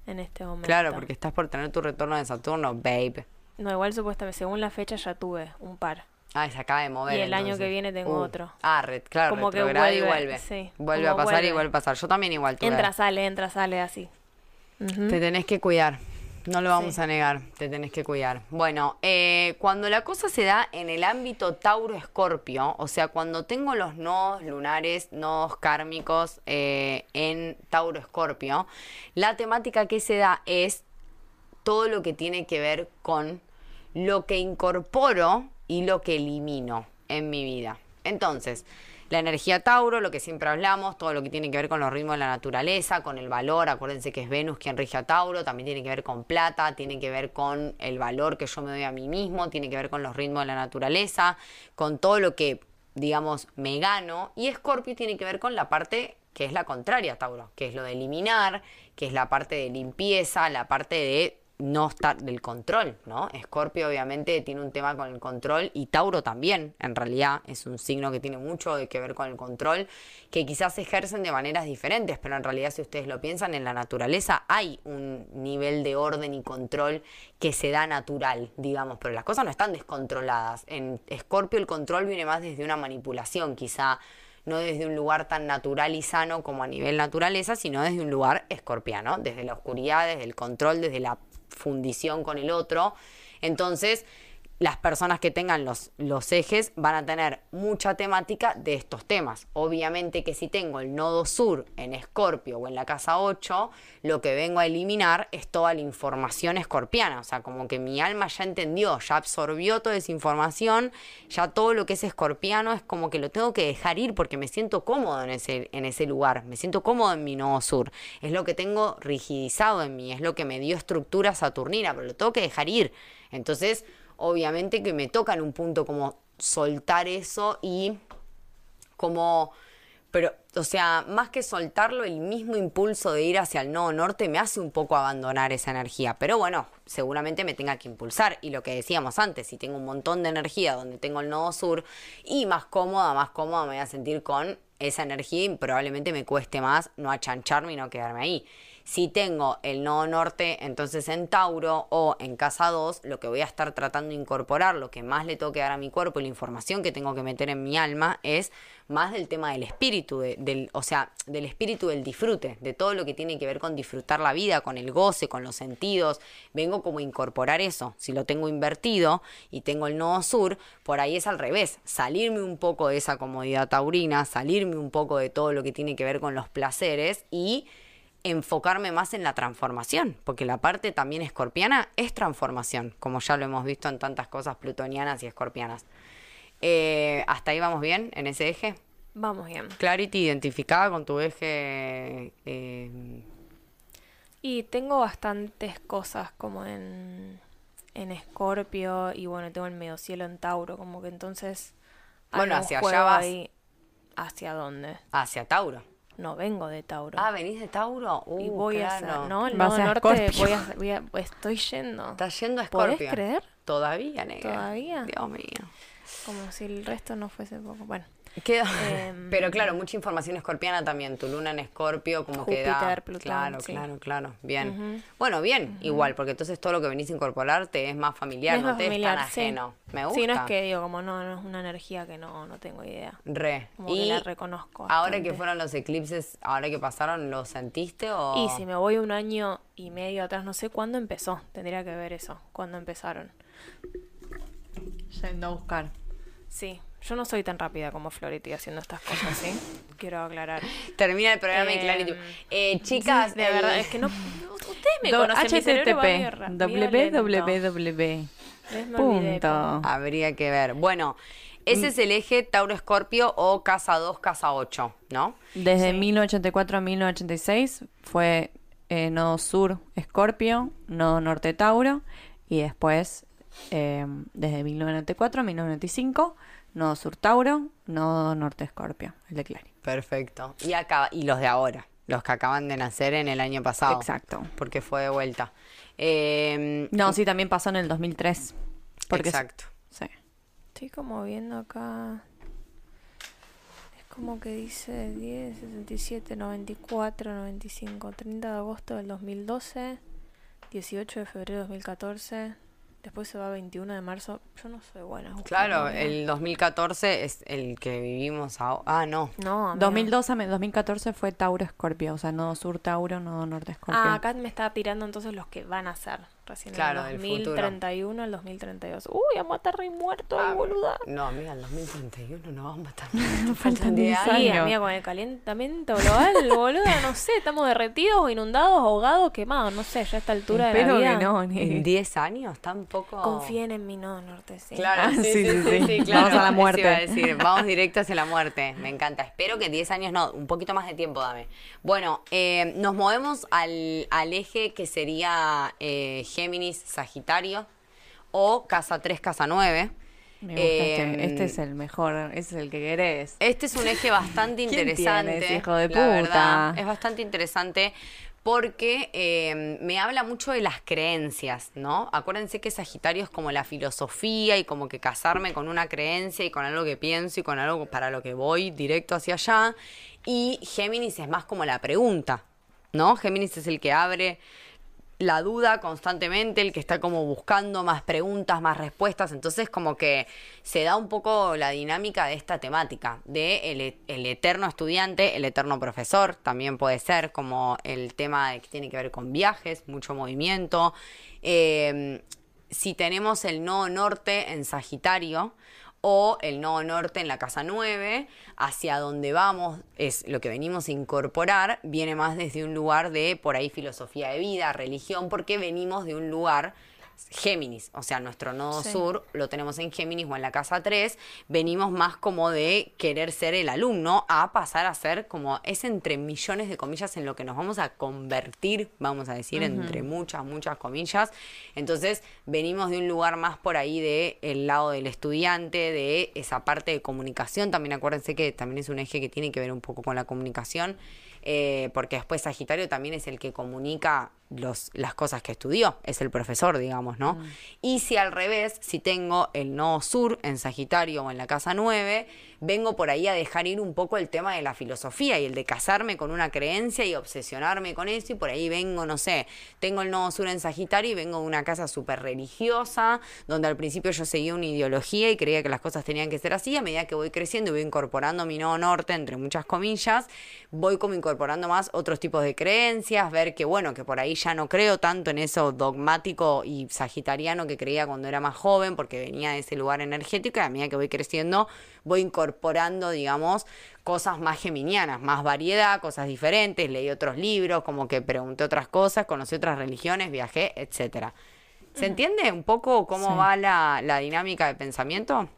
en este momento. Claro, porque estás por tener tu retorno de Saturno, babe. No, igual supuestamente, según la fecha ya tuve un par. Ah, se acaba de mover. Y el año entonces. que viene tengo Uh. otro. Ah, red, claro, Como que retrograda y vuelve, vuelve. sí, Vuelve a pasar y vuelve. vuelve a pasar. Yo también igual tuve. Entra, sale, entra, sale, así. Ujú. Te tenés que cuidar. No lo vamos Sí. a negar, te tenés que cuidar. Bueno, eh, cuando la cosa se da en el ámbito Tauro-Escorpio, o sea, cuando tengo los nodos lunares, nodos kármicos eh, en Tauro-Escorpio, la temática que se da es todo lo que tiene que ver con lo que incorporo y lo que elimino en mi vida. Entonces, la energía Tauro, lo que siempre hablamos, todo lo que tiene que ver con los ritmos de la naturaleza, con el valor, acuérdense que es Venus quien rige a Tauro, también tiene que ver con plata, tiene que ver con el valor que yo me doy a mí mismo, tiene que ver con los ritmos de la naturaleza, con todo lo que, digamos, me gano, y Escorpio tiene que ver con la parte que es la contraria a Tauro, que es lo de eliminar, que es la parte de limpieza, la parte de no estar del control, ¿no? Escorpio obviamente tiene un tema con el control y Tauro también, en realidad es un signo que tiene mucho de que ver con el control, que quizás se ejercen de maneras diferentes, pero en realidad si ustedes lo piensan, en la naturaleza hay un nivel de orden y control que se da natural, digamos, pero las cosas no están descontroladas. En Escorpio el control viene más desde una manipulación, quizá no desde un lugar tan natural y sano como a nivel naturaleza, sino desde un lugar escorpiano, desde la oscuridad, desde el control, desde la fundición con el otro. Entonces, las personas que tengan los, los ejes van a tener mucha temática de estos temas. Obviamente que si tengo el nodo sur en Escorpio o en la casa 8, lo que vengo a eliminar es toda la información escorpiana. O sea, como que mi alma ya entendió, ya absorbió toda esa información, ya todo lo que es escorpiano es como que lo tengo que dejar ir porque me siento cómodo en ese, en ese lugar, me siento cómodo en mi nodo sur. Es lo que tengo rigidizado en mí, es lo que me dio estructura saturnina, pero lo tengo que dejar ir. Entonces, obviamente que me toca en un punto como soltar eso y como, pero, o sea, más que soltarlo, el mismo impulso de ir hacia el nodo norte me hace un poco abandonar esa energía. Pero bueno, seguramente me tenga que impulsar. Y lo que decíamos antes, si tengo un montón de energía donde tengo el nodo sur y más cómoda, más cómoda me voy a sentir con esa energía y probablemente me cueste más no achancharme y no quedarme ahí. Si tengo el nodo norte, entonces en Tauro o en casa 2, lo que voy a estar tratando de incorporar, lo que más le tengo que dar a mi cuerpo y la información que tengo que meter en mi alma es más del tema del espíritu, de- del, o sea, del espíritu del disfrute, de todo lo que tiene que ver con disfrutar la vida, con el goce, con los sentidos. Vengo como a incorporar eso. Si lo tengo invertido y tengo el nodo sur, por ahí es al revés. Salirme un poco de esa comodidad taurina, salirme un poco de todo lo que tiene que ver con los placeres y enfocarme más en la transformación, porque la parte también escorpiana es transformación, como ya lo hemos visto en tantas cosas plutonianas y escorpianas. Eh, ¿Hasta ahí vamos bien en ese eje? Vamos bien. Clarity identificada con tu eje. eh, Y tengo bastantes cosas como en, en Escorpio y bueno, tengo el medio cielo en Tauro, como que entonces... Bueno, hacia allá vas. ahí. ¿Hacia dónde? hacia Tauro. No, vengo de Tauro. Ah, ¿venís de Tauro? y Uh, voy claro. hacia... No, el Vas nodo a norte voy a, voy a- estoy yendo. Estás yendo a ¿Podés Escorpio. creer? Todavía, negra. ¿Todavía? Dios mío. Como si el resto no fuese poco. Bueno, Queda- Em, Pero claro, mucha información escorpiana también. Tu luna en escorpio, como que da. Júpiter, Plutón, Claro, sí. claro, claro. Bien. Bueno, bien, igual, porque entonces todo lo que venís a incorporar te es más familiar, es no más te familiar, es tan sí. ajeno. Me gusta. Sí, no es que digo, como no, no es una energía que no, no tengo idea. Re. Como que y la reconozco. ahora que fueron los eclipses, ahora que pasaron, ¿lo sentiste o...? Y si me voy un año y medio atrás, no sé cuándo empezó. Tendría que ver eso, cuándo empezaron. Yendo a buscar. Sí, yo no soy tan rápida como Flority haciendo estas cosas, ¿sí? *laughs* Quiero aclarar. Termina el programa y Em, Clarity. Eh, chicas, de el- verdad, es que no. Ustedes me Do- conocen, HTTP Punto. Habría que ver. Bueno, ese es el eje Tauro-Escorpio o casa 2, casa 8, ¿no? Desde Sí. 1984 a 1986 fue eh, nodo sur Escorpio, nodo norte Tauro y después eh, desde 1994 a 1995 nodo sur Tauro, nodo norte Escorpio, el de Clary. Perfecto. Y acá, y los de ahora, los que acaban de nacer en el año pasado. Exacto. Porque fue de vuelta. Eh, No, sí, también pasó en el 2003. Porque Exacto. Sí. Estoy como viendo acá. Es como que dice 10, 67, 94, 95, 30 de agosto del 2012, 18 de febrero de 2014, después se va 21 de marzo. Yo no soy buena. Claro, el 2014 es el que vivimos ahora. Ah, no. No, amiga. 2012 a 2014 fue Tauro Escorpio, o sea, nodo sur Tauro, nodo norte Escorpio. Ah, acá me estaba tirando entonces los que van a ser. Recién Claro, el del futuro. 2031 al 2032. Uy, vamos a estar re muertos, Ah, boluda. No, amiga, el 2031 no vamos a estar. *laughs* Faltan Faltan 10 10 Sí, años. amiga, con el calentamiento global, *laughs* boluda, no sé, estamos derretidos, inundados, ahogados, quemados, no sé, ya a esta altura de Espero la vida. que no. ¿En ni- 10 años? Tampoco. Confíen en mí, no, Norte, sí. Claro, Ah, sí, sí, sí, sí, sí, sí. sí, claro. Vamos a la muerte. iba a decir, vamos directo hacia la muerte. Me encanta. Espero que 10 años no, un poquito más de tiempo dame. Bueno, eh, nos movemos al, al eje que sería eh, Géminis, Sagitario o Casa 3, Casa 9. Me gusta Eh, este, este es el mejor, ese es el que querés. Este es un eje bastante *laughs* ¿Quién interesante. tienes, hijo de la verdad. puta? es bastante interesante porque eh, me habla mucho de las creencias, ¿no? Acuérdense que Sagitario es como la filosofía y como que casarme con una creencia y con algo que pienso y con algo para lo que voy directo hacia allá. Y Géminis es más como la pregunta, ¿no? Géminis es el que abre la duda constantemente, el que está como buscando más preguntas, más respuestas. Entonces, como que se da un poco la dinámica de esta temática, de el, e- el eterno estudiante, el eterno profesor, también puede ser como el tema que tiene que ver con viajes, mucho movimiento. Eh, si tenemos el nodo norte en Sagitario, o el nodo norte en la casa 9, hacia donde vamos, es lo que venimos a incorporar, viene más desde un lugar de por ahí filosofía de vida, religión, porque venimos de un lugar Géminis, o sea, nuestro nodo Sí. sur lo tenemos en Géminis o en la casa 3, venimos más como de querer ser el alumno a pasar a ser como es entre millones de comillas en lo que nos vamos a convertir, vamos a decir, entre muchas, muchas comillas. Entonces, venimos de un lugar más por ahí de el lado del estudiante, de esa parte de comunicación. También acuérdense que también es un eje que tiene que ver un poco con la comunicación. eh, porque después Sagitario también es el que comunica los, las cosas que estudió, es el profesor, digamos, ¿no? Y si al revés, si tengo el nodo sur en Sagitario o en la casa 9, vengo por ahí a dejar ir un poco el tema de la filosofía y el de casarme con una creencia y obsesionarme con eso y por ahí vengo, no sé, tengo el nodo sur en Sagitario y vengo de una casa súper religiosa, donde al principio yo seguía una ideología y creía que las cosas tenían que ser así, a medida que voy creciendo y voy incorporando mi nodo norte, entre muchas comillas, voy como incorporando más otros tipos de creencias, ver que bueno, que por ahí ya no creo tanto en eso dogmático y sagitariano que creía cuando era más joven, porque venía de ese lugar energético y a medida que voy creciendo voy incorporando, digamos, cosas más geminianas, más variedad, cosas diferentes, leí otros libros, como que pregunté otras cosas, conocí otras religiones, viajé, etcétera. ¿Se entiende un poco cómo Sí. va la, la dinámica de pensamiento?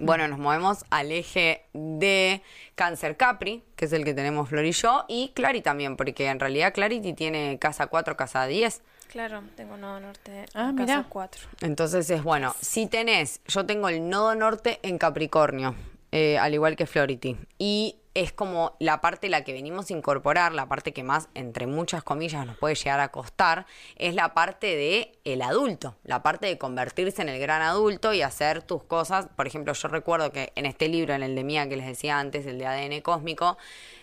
Bueno, nos movemos al eje de Cáncer Capri, que es el que tenemos Flor y yo, y Clary también, porque en realidad Clarity tiene casa 4, casa 10. Claro, tengo nodo norte Ah, en mirá. casa 4. Entonces es bueno, si tenés, yo tengo el nodo norte en Capricornio, eh, al igual que Flority, y es como la parte la que venimos a incorporar, la parte que más, entre muchas comillas, nos puede llegar a costar, es la parte de el adulto, la parte de convertirse en el gran adulto y hacer tus cosas. Por ejemplo, yo recuerdo que en este libro, en el de Mía que les decía antes, el de ADN cósmico,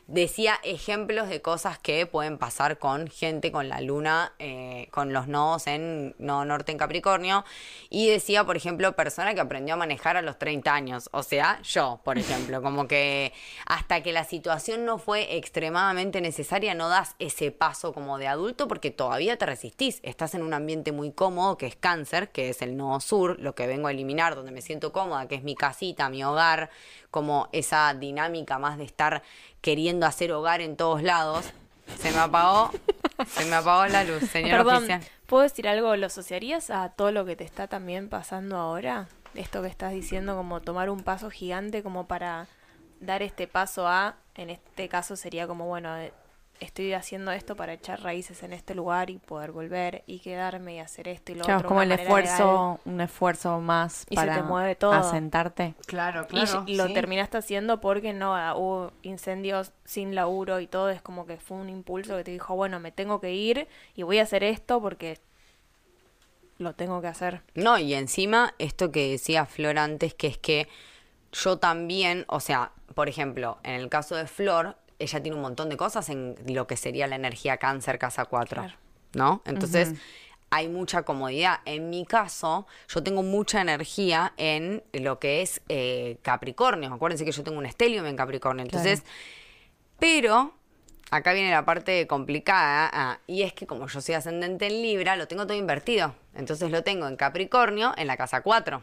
decía ejemplos de cosas que pueden pasar con gente con la luna, eh, con los nodos en no norte en Capricornio. Y decía, por ejemplo, persona que aprendió a manejar a los 30 años. O sea, yo, por ejemplo, como que hasta que la situación no fue extremadamente necesaria, no das ese paso como de adulto porque todavía te resistís. Estás en un ambiente muy cómodo, que es cáncer, que es el nodo sur, lo que vengo a eliminar, donde me siento cómoda, que es mi casita, mi hogar, como esa dinámica más de estar queriendo hacer hogar en todos lados. Se me apagó, se me apagó la luz, señor Perdón, oficial. ¿puedo decir algo? ¿Lo asociarías a todo lo que te está también pasando ahora? Esto que estás diciendo, como tomar un paso gigante como para dar este paso a, en este caso sería como, bueno, estoy haciendo esto para echar raíces en este lugar y poder volver y quedarme y hacer esto y lo Claro, es otro. como una el legal. esfuerzo, un esfuerzo más Y se para te mueve todo. asentarte. Claro, Y lo terminaste haciendo porque no ah, hubo incendios sin laburo y todo. Es como que fue un impulso que te dijo, bueno, me tengo que ir y voy a hacer esto porque lo tengo que hacer. No, y encima esto que decía Flor antes, que es que yo también, o sea, por ejemplo, en el caso de Flor, ella tiene un montón de cosas en lo que sería la energía cáncer casa 4, Claro. ¿no? Entonces, hay mucha comodidad. En mi caso, yo tengo mucha energía en lo que es eh, Capricornio. Acuérdense que yo tengo un estelium en Capricornio. Entonces, pero acá viene la parte complicada, ah, y es que como yo soy ascendente en Libra, lo tengo todo invertido. Entonces lo tengo en Capricornio, en la casa 4.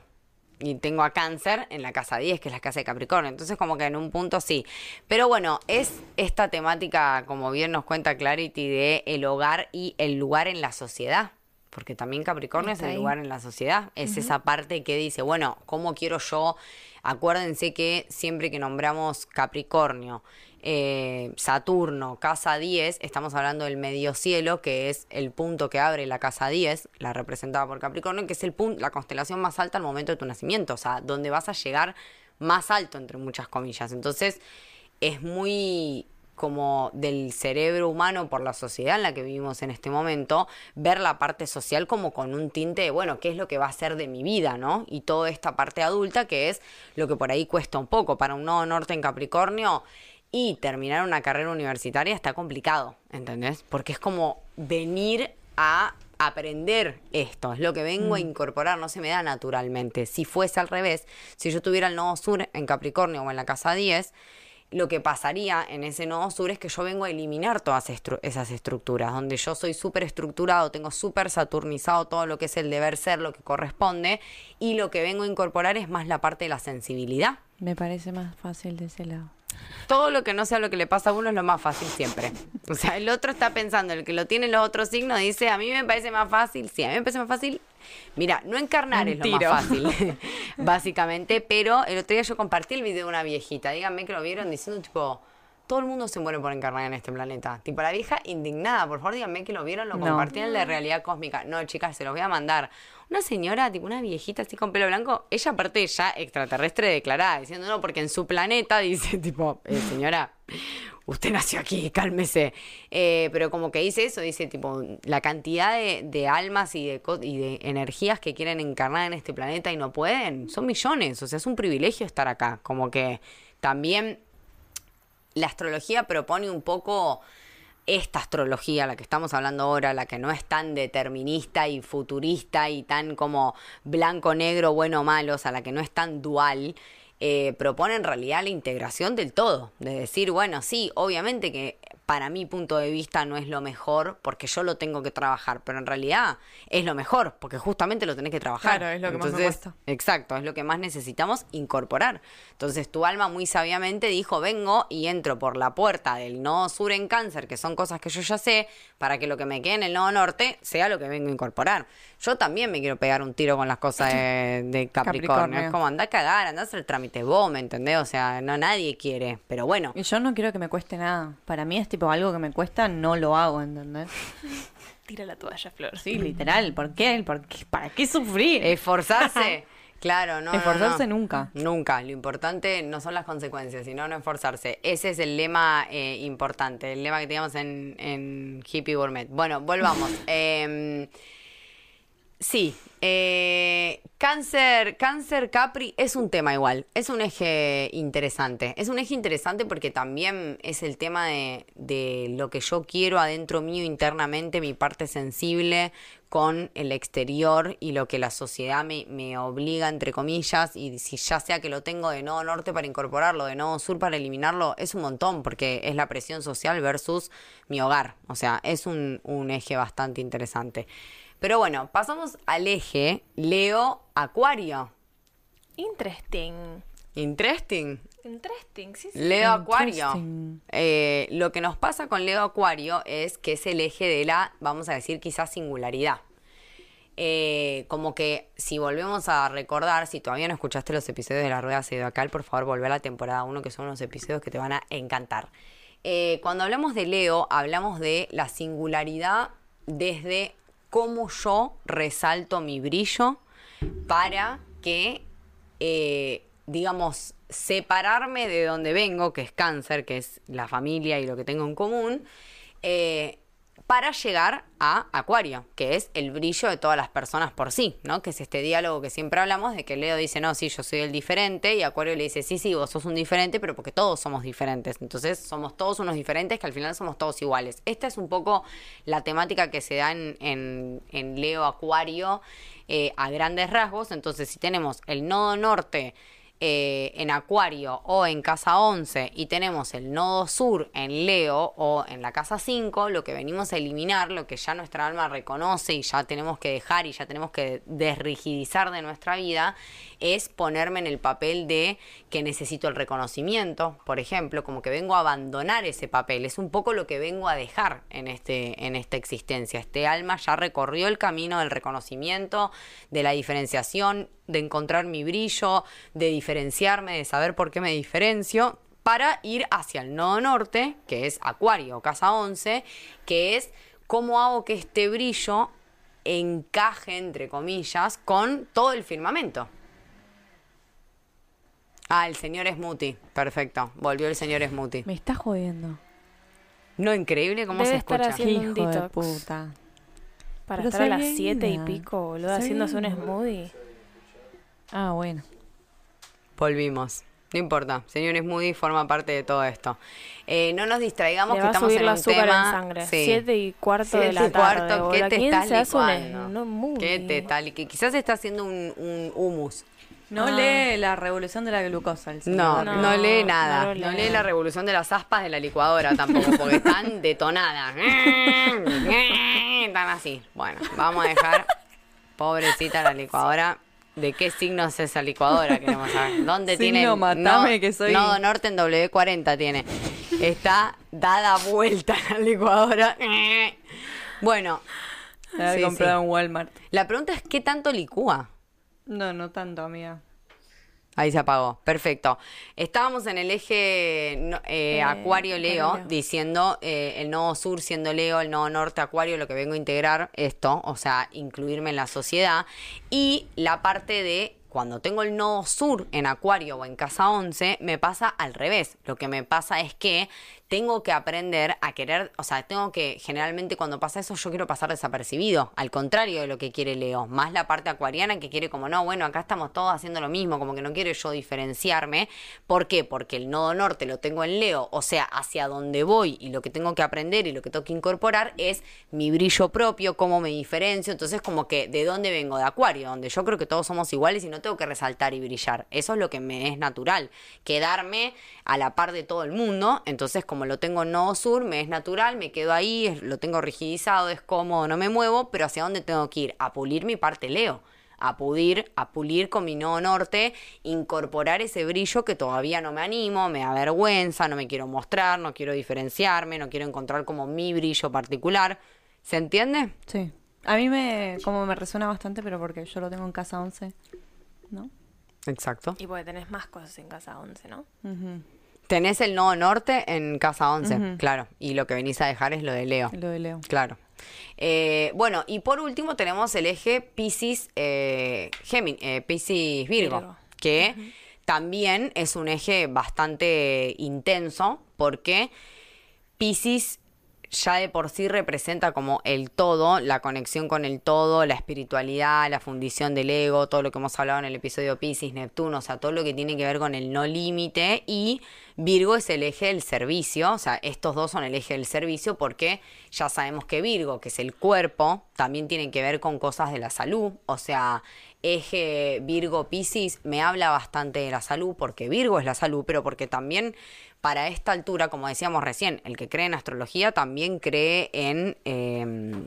Y tengo a Cáncer en la casa 10, que es la casa de Capricornio. Entonces como que en un punto sí. Pero bueno, es esta temática, como bien nos cuenta Clarity, de el hogar y el lugar en la sociedad. Porque también Capricornio es el ahí. lugar en la sociedad. Es esa parte que dice, bueno, ¿cómo quiero yo? Acuérdense que siempre que nombramos Capricornio, eh, Saturno, casa 10, estamos hablando del medio cielo, que es el punto que abre la casa 10, la representada por Capricornio, que es el punto, la constelación más alta al momento de tu nacimiento, o sea, donde vas a llegar más alto, entre muchas comillas. Entonces, es muy como del cerebro humano por la sociedad en la que vivimos en este momento, ver la parte social como con un tinte de, bueno, ¿qué es lo que va a ser de mi vida, no? Y toda esta parte adulta que es lo que por ahí cuesta un poco. Para un nodo norte en Capricornio y terminar una carrera universitaria está complicado, ¿entendés? Porque es como venir a aprender esto, es lo que vengo a incorporar, no se me da naturalmente. Si fuese al revés, si yo tuviera el nodo sur en Capricornio o en la casa 10, lo que pasaría en ese nodo sur es que yo vengo a eliminar todas estru- esas estructuras, donde yo soy súper estructurado, tengo súper saturnizado todo lo que es el deber ser, lo que corresponde, y lo que vengo a incorporar es más la parte de la sensibilidad. Me parece más fácil de ese lado. Todo lo que no sea lo que le pasa a uno es lo más fácil siempre. O sea, el otro está pensando, el que lo tiene en los otros signos dice, a mí me parece más fácil, sí, a mí me parece más fácil. Mira, no encarnar es lo más fácil, *laughs* básicamente, pero el otro día yo compartí el video de una viejita, díganme que lo vieron diciendo tipo, todo el mundo se muere por encarnar en este planeta. Tipo, la vieja indignada, por favor díganme que lo vieron, lo No. compartieron de realidad cósmica. No, chicas, se los voy a mandar. Una señora, tipo una viejita así con pelo blanco, ella aparte ya extraterrestre declarada, diciendo no, porque en su planeta *laughs* dice tipo, eh, señora, usted nació aquí, cálmese. Eh, pero como que dice eso, dice tipo, la cantidad de, de almas y de, y de energías que quieren encarnar en este planeta y no pueden, son millones, o sea, es un privilegio estar acá. Como que también la astrología propone un poco esta astrología, la que estamos hablando ahora, la que no es tan determinista y futurista y tan como blanco, negro, bueno, malo, o sea, la que no es tan dual, eh, propone en realidad la integración del todo. De decir, bueno, sí, obviamente que para mi punto de vista no es lo mejor porque yo lo tengo que trabajar, pero en realidad es lo mejor porque justamente lo tenés que trabajar. Claro, es lo que más me cuesta. Exacto, es lo que más necesitamos incorporar. Entonces tu alma muy sabiamente dijo, vengo y entro por la puerta del nodo sur en cáncer, que son cosas que yo ya sé, para que lo que me quede en el nodo norte sea lo que vengo a incorporar. Yo también me quiero pegar un tiro con las cosas de, de Capricornio. *laughs* Capricornio. Es como anda a cagar, anda a hacer el trámite vos, ¿me entendés? O sea, no nadie quiere, pero bueno. Y yo no quiero que me cueste nada. Para mí es tipo algo que me cuesta, no lo hago, ¿entendés? *laughs* Tira la toalla, Flor. Sí, literal. ¿Por qué? ¿Por qué? ¿Para qué sufrir? Esforzarse. *laughs* Claro, no. Esforzarse no. nunca. Nunca. Lo importante no son las consecuencias, sino no esforzarse. Ese es el lema eh, importante, el lema que teníamos en, en Hippie Gourmet. Bueno, volvamos. Em, sí, eh, cáncer, cáncer Capri es un tema igual, es un eje interesante. Es un eje interesante porque también es el tema de, de lo que yo quiero adentro mío internamente, mi parte sensible con el exterior y lo que la sociedad me, me obliga, entre comillas, y si ya sea que lo tengo de nodo norte para incorporarlo, de nodo sur para eliminarlo, es un montón, porque es la presión social versus mi hogar. O sea, es un, un eje bastante interesante. Pero bueno, pasamos al eje Leo-Acuario. Interesting. Interesting. Interesting, sí, sí. Leo Acuario. Eh, lo que nos pasa con Leo Acuario es que es el eje de la, vamos a decir, quizás singularidad. Eh, como que si volvemos a recordar, si todavía no escuchaste los episodios de la Rueda Siderocal, por favor volvé a la temporada 1, que son unos episodios que te van a encantar. Eh, cuando hablamos de Leo, hablamos de la singularidad desde cómo yo resalto mi brillo para que eh, digamos, separarme de donde vengo, que es cáncer, que es la familia y lo que tengo en común, eh, para llegar a Acuario, que es el brillo de todas las personas por sí, ¿no? Que es este diálogo que siempre hablamos de que Leo dice, no, sí, yo soy el diferente, y Acuario le dice, sí, sí, vos sos un diferente, pero porque todos somos diferentes. Entonces, somos todos unos diferentes que al final somos todos iguales. Esta es un poco la temática que se da en, en- Leo Acuario eh, a grandes rasgos. Entonces, si tenemos el nodo norte eh, en Acuario o en casa 11 y tenemos el nodo sur en Leo o en la casa 5, lo que venimos a eliminar, lo que ya nuestra alma reconoce y ya tenemos que dejar y ya tenemos que desrigidizar de nuestra vida, es ponerme en el papel de que necesito el reconocimiento, por ejemplo, como que vengo a abandonar ese papel, es un poco lo que vengo a dejar en, este, en esta existencia. Este alma ya recorrió el camino del reconocimiento, de la diferenciación, de encontrar mi brillo, de diferenciarme, de saber por qué me diferencio, para ir hacia el nodo norte, que es Acuario, casa 11, que es cómo hago que este brillo encaje, entre comillas, con todo el firmamento. Ah, el señor Smoothie. Perfecto. Volvió el señor Smoothie. Me está jodiendo. No, increíble cómo Debe se estar escucha. haciendo- Hijo un de detox. puta. Para Pero estar a las siete y pico, boludo, Se haciéndose un smoothie. Ah, bueno. Volvimos. No importa. Señor Smoothie forma parte de todo esto. Eh, no nos distraigamos Le que va a estamos subir en la un azúcar tema. en sangre. Sí. Siete y cuarto de Siete la y tarde. cuarto, ¿qué te ¿Quién estás se hace un licuando? smoothie? ¿Qué te tal? Que quizás está haciendo un, un hummus. No Ah. lee la revolución de la glucosa. El. No, no, No, lee no nada. No, lee. lee la revolución de las aspas de la licuadora tampoco, porque están *laughs* detonadas. *laughs* están así. Bueno, vamos a dejar, *laughs* pobrecita la licuadora. ¿De qué signo es esa licuadora? Queremos saber. *laughs* ¿Dónde Signo tiene? matame, que soy- Nodo norte en W40 tiene. Está dada vuelta la licuadora. *laughs* Bueno, La Sí, comprado sí. en Walmart. la pregunta es: ¿qué tanto licúa? No, no tanto, amiga. Ahí se apagó. Perfecto. Estábamos en el eje eh, Eh, Acuario-Leo, Acuario. diciendo eh, el nodo sur siendo Leo, el nodo norte Acuario, lo que vengo a integrar esto, o sea, incluirme en la sociedad. Y la parte de cuando tengo el nodo sur en Acuario o en casa 11, me pasa al revés. Lo que me pasa es que tengo que aprender a querer, o sea, tengo que, generalmente cuando pasa eso, yo quiero pasar desapercibido, al contrario de lo que quiere Leo, más la parte acuariana que quiere como, no, bueno, acá estamos todos haciendo lo mismo, como que no quiero yo diferenciarme. ¿Por qué? Porque el nodo norte lo tengo en Leo, o sea, hacia donde voy y lo que tengo que aprender y lo que tengo que incorporar es mi brillo propio, cómo me diferencio, entonces como que de dónde vengo, de Acuario, donde yo creo que todos somos iguales y no tengo que resaltar y brillar. Eso es lo que me es natural, quedarme a la par de todo el mundo, entonces como lo tengo en nodo sur, me es natural, me quedo ahí, es- lo tengo rigidizado, es cómodo, no me muevo, pero ¿hacia dónde tengo que ir? A pulir mi parte Leo. A pulir, a pulir con mi nodo norte, incorporar ese brillo que todavía no me animo, me avergüenza, no me quiero mostrar, no quiero diferenciarme, no quiero encontrar como mi brillo particular. ¿Se entiende? Sí. A mí me, como me resuena bastante, pero porque yo lo tengo en casa 11. ¿No? Exacto. Y porque tenés más cosas en casa 11, ¿no? Tenés el nodo norte en casa 11, claro. Y lo que venís a dejar es lo de Leo. Lo de Leo. Claro, Eh, bueno, y por último tenemos el eje Pisces, eh, eh, Piscis Virgo, Virgo. que también es un eje bastante intenso porque Pisces ya de por sí representa como el todo, la conexión con el todo, la espiritualidad, la fundición del ego, todo lo que hemos hablado en el episodio Pisces, Neptuno, o sea, todo lo que tiene que ver con el no límite y Virgo es el eje del servicio, o sea, estos dos son el eje del servicio porque ya sabemos que Virgo, que es el cuerpo, también tiene que ver con cosas de la salud, o sea, eje Virgo Piscis me habla bastante de la salud, porque Virgo es la salud, pero porque también para esta altura, como decíamos recién, el que cree en astrología también cree en, eh,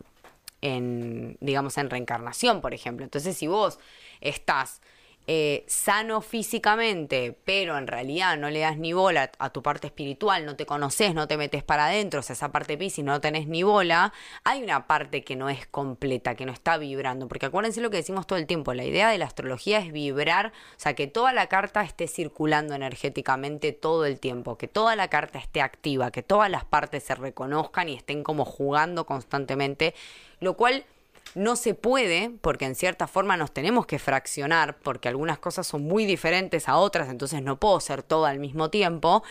en digamos, en reencarnación, por ejemplo. Entonces, si vos estás eh, sano físicamente, pero en realidad no le das ni bola a tu parte espiritual, no te conoces, no te metes para adentro, o sea, esa parte Piscis no tenés ni bola, hay una parte que no es completa, que no está vibrando, porque acuérdense lo que decimos todo el tiempo, la idea de la astrología es vibrar, o sea, que toda la carta esté circulando energéticamente todo el tiempo, que toda la carta esté activa, que todas las partes se reconozcan y estén como jugando constantemente, lo cual no se puede, porque en cierta forma nos tenemos que fraccionar, porque algunas cosas son muy diferentes a otras, entonces no puedo ser todo al mismo tiempo,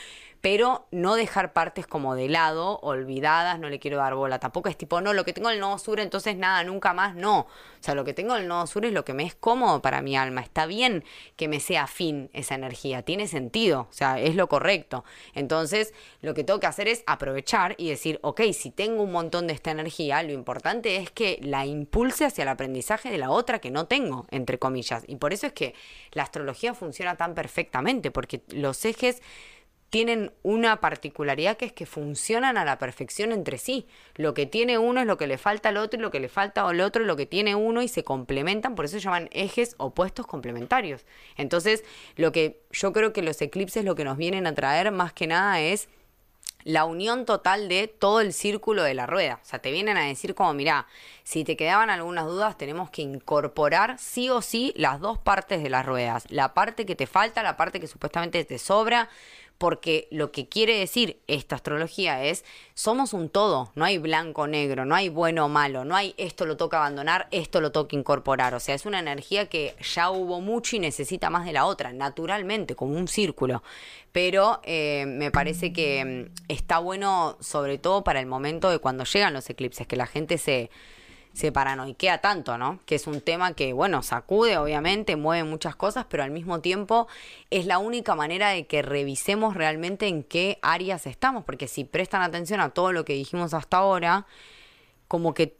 pero no dejar partes como de lado, olvidadas, no le quiero dar bola. Tampoco es tipo, no, lo que tengo en el nodo sur, entonces nada, nunca más, no. O sea, lo que tengo en el nodo sur es lo que me es cómodo para mi alma. Está bien que me sea afín esa energía, tiene sentido, o sea, es lo correcto. Entonces, lo que tengo que hacer es aprovechar y decir, ok, si tengo un montón de esta energía, lo importante es que la impulse hacia el aprendizaje de la otra que no tengo, entre comillas. Y por eso es que la astrología funciona tan perfectamente, porque los ejes tienen una particularidad que es que funcionan a la perfección entre sí. Lo que tiene uno es lo que le falta al otro y lo que le falta al otro es lo que tiene uno y se complementan, por eso se llaman ejes opuestos complementarios. Entonces, lo que yo creo que los eclipses lo que nos vienen a traer más que nada es la unión total de todo el círculo de la rueda. O sea, te vienen a decir como, mirá, si te quedaban algunas dudas, tenemos que incorporar sí o sí las dos partes de las ruedas. La parte que te falta, la parte que supuestamente te sobra, porque lo que quiere decir esta astrología es, somos un todo, no hay blanco negro, no hay bueno o malo, no hay esto lo toca abandonar, esto lo toca incorporar, o sea, es una energía que ya hubo mucho y necesita más de la otra, naturalmente, como un círculo, pero eh, me parece que mm, está bueno sobre todo para el momento de cuando llegan los eclipses, que la gente se se paranoiquea tanto, ¿no? Que es un tema que, bueno, sacude, obviamente, mueve muchas cosas, pero al mismo tiempo es la única manera de que revisemos realmente en qué áreas estamos, porque si prestan atención a todo lo que dijimos hasta ahora, como que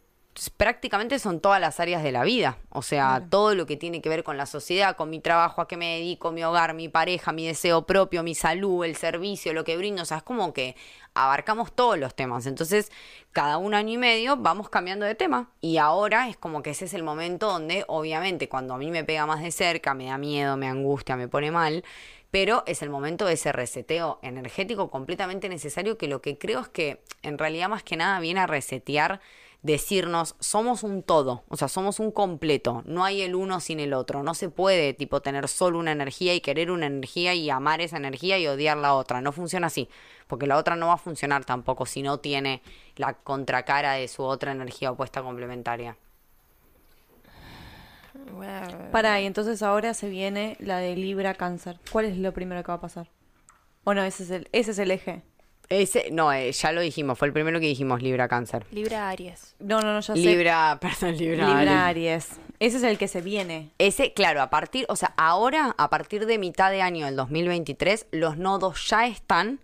prácticamente son todas las áreas de la vida, o sea, todo lo que tiene que ver con la sociedad, con mi trabajo, a qué me dedico, mi hogar, mi pareja, mi deseo propio, mi salud, el servicio, lo que brindo, o sea, es como que abarcamos todos los temas, entonces cada un año y medio vamos cambiando de tema. Y ahora es como que ese es el momento donde obviamente cuando a mí me pega más de cerca, me da miedo, me angustia, me pone mal, pero es el momento de ese reseteo energético completamente necesario que lo que creo es que en realidad más que nada viene a resetear decirnos somos un todo, o sea, somos un completo, no hay el uno sin el otro, no se puede tipo tener solo una energía y querer una energía y amar esa energía y odiar la otra, no funciona así, porque la otra no va a funcionar tampoco si no tiene la contracara de su otra energía opuesta complementaria. Para, y entonces ahora se viene la de Libra Cáncer. ¿Cuál es lo primero que va a pasar? O no, ese es el, ese es el eje. Ese, no, eh, ya lo dijimos, fue el primero que dijimos Libra Cáncer. Libra Aries. No, no, no, ya sé. Libra, perdón, Libra. Libra Aries. Ese es el que se viene. Ese, claro, a partir, o sea, ahora, a partir de mitad de año del 2023, los nodos ya están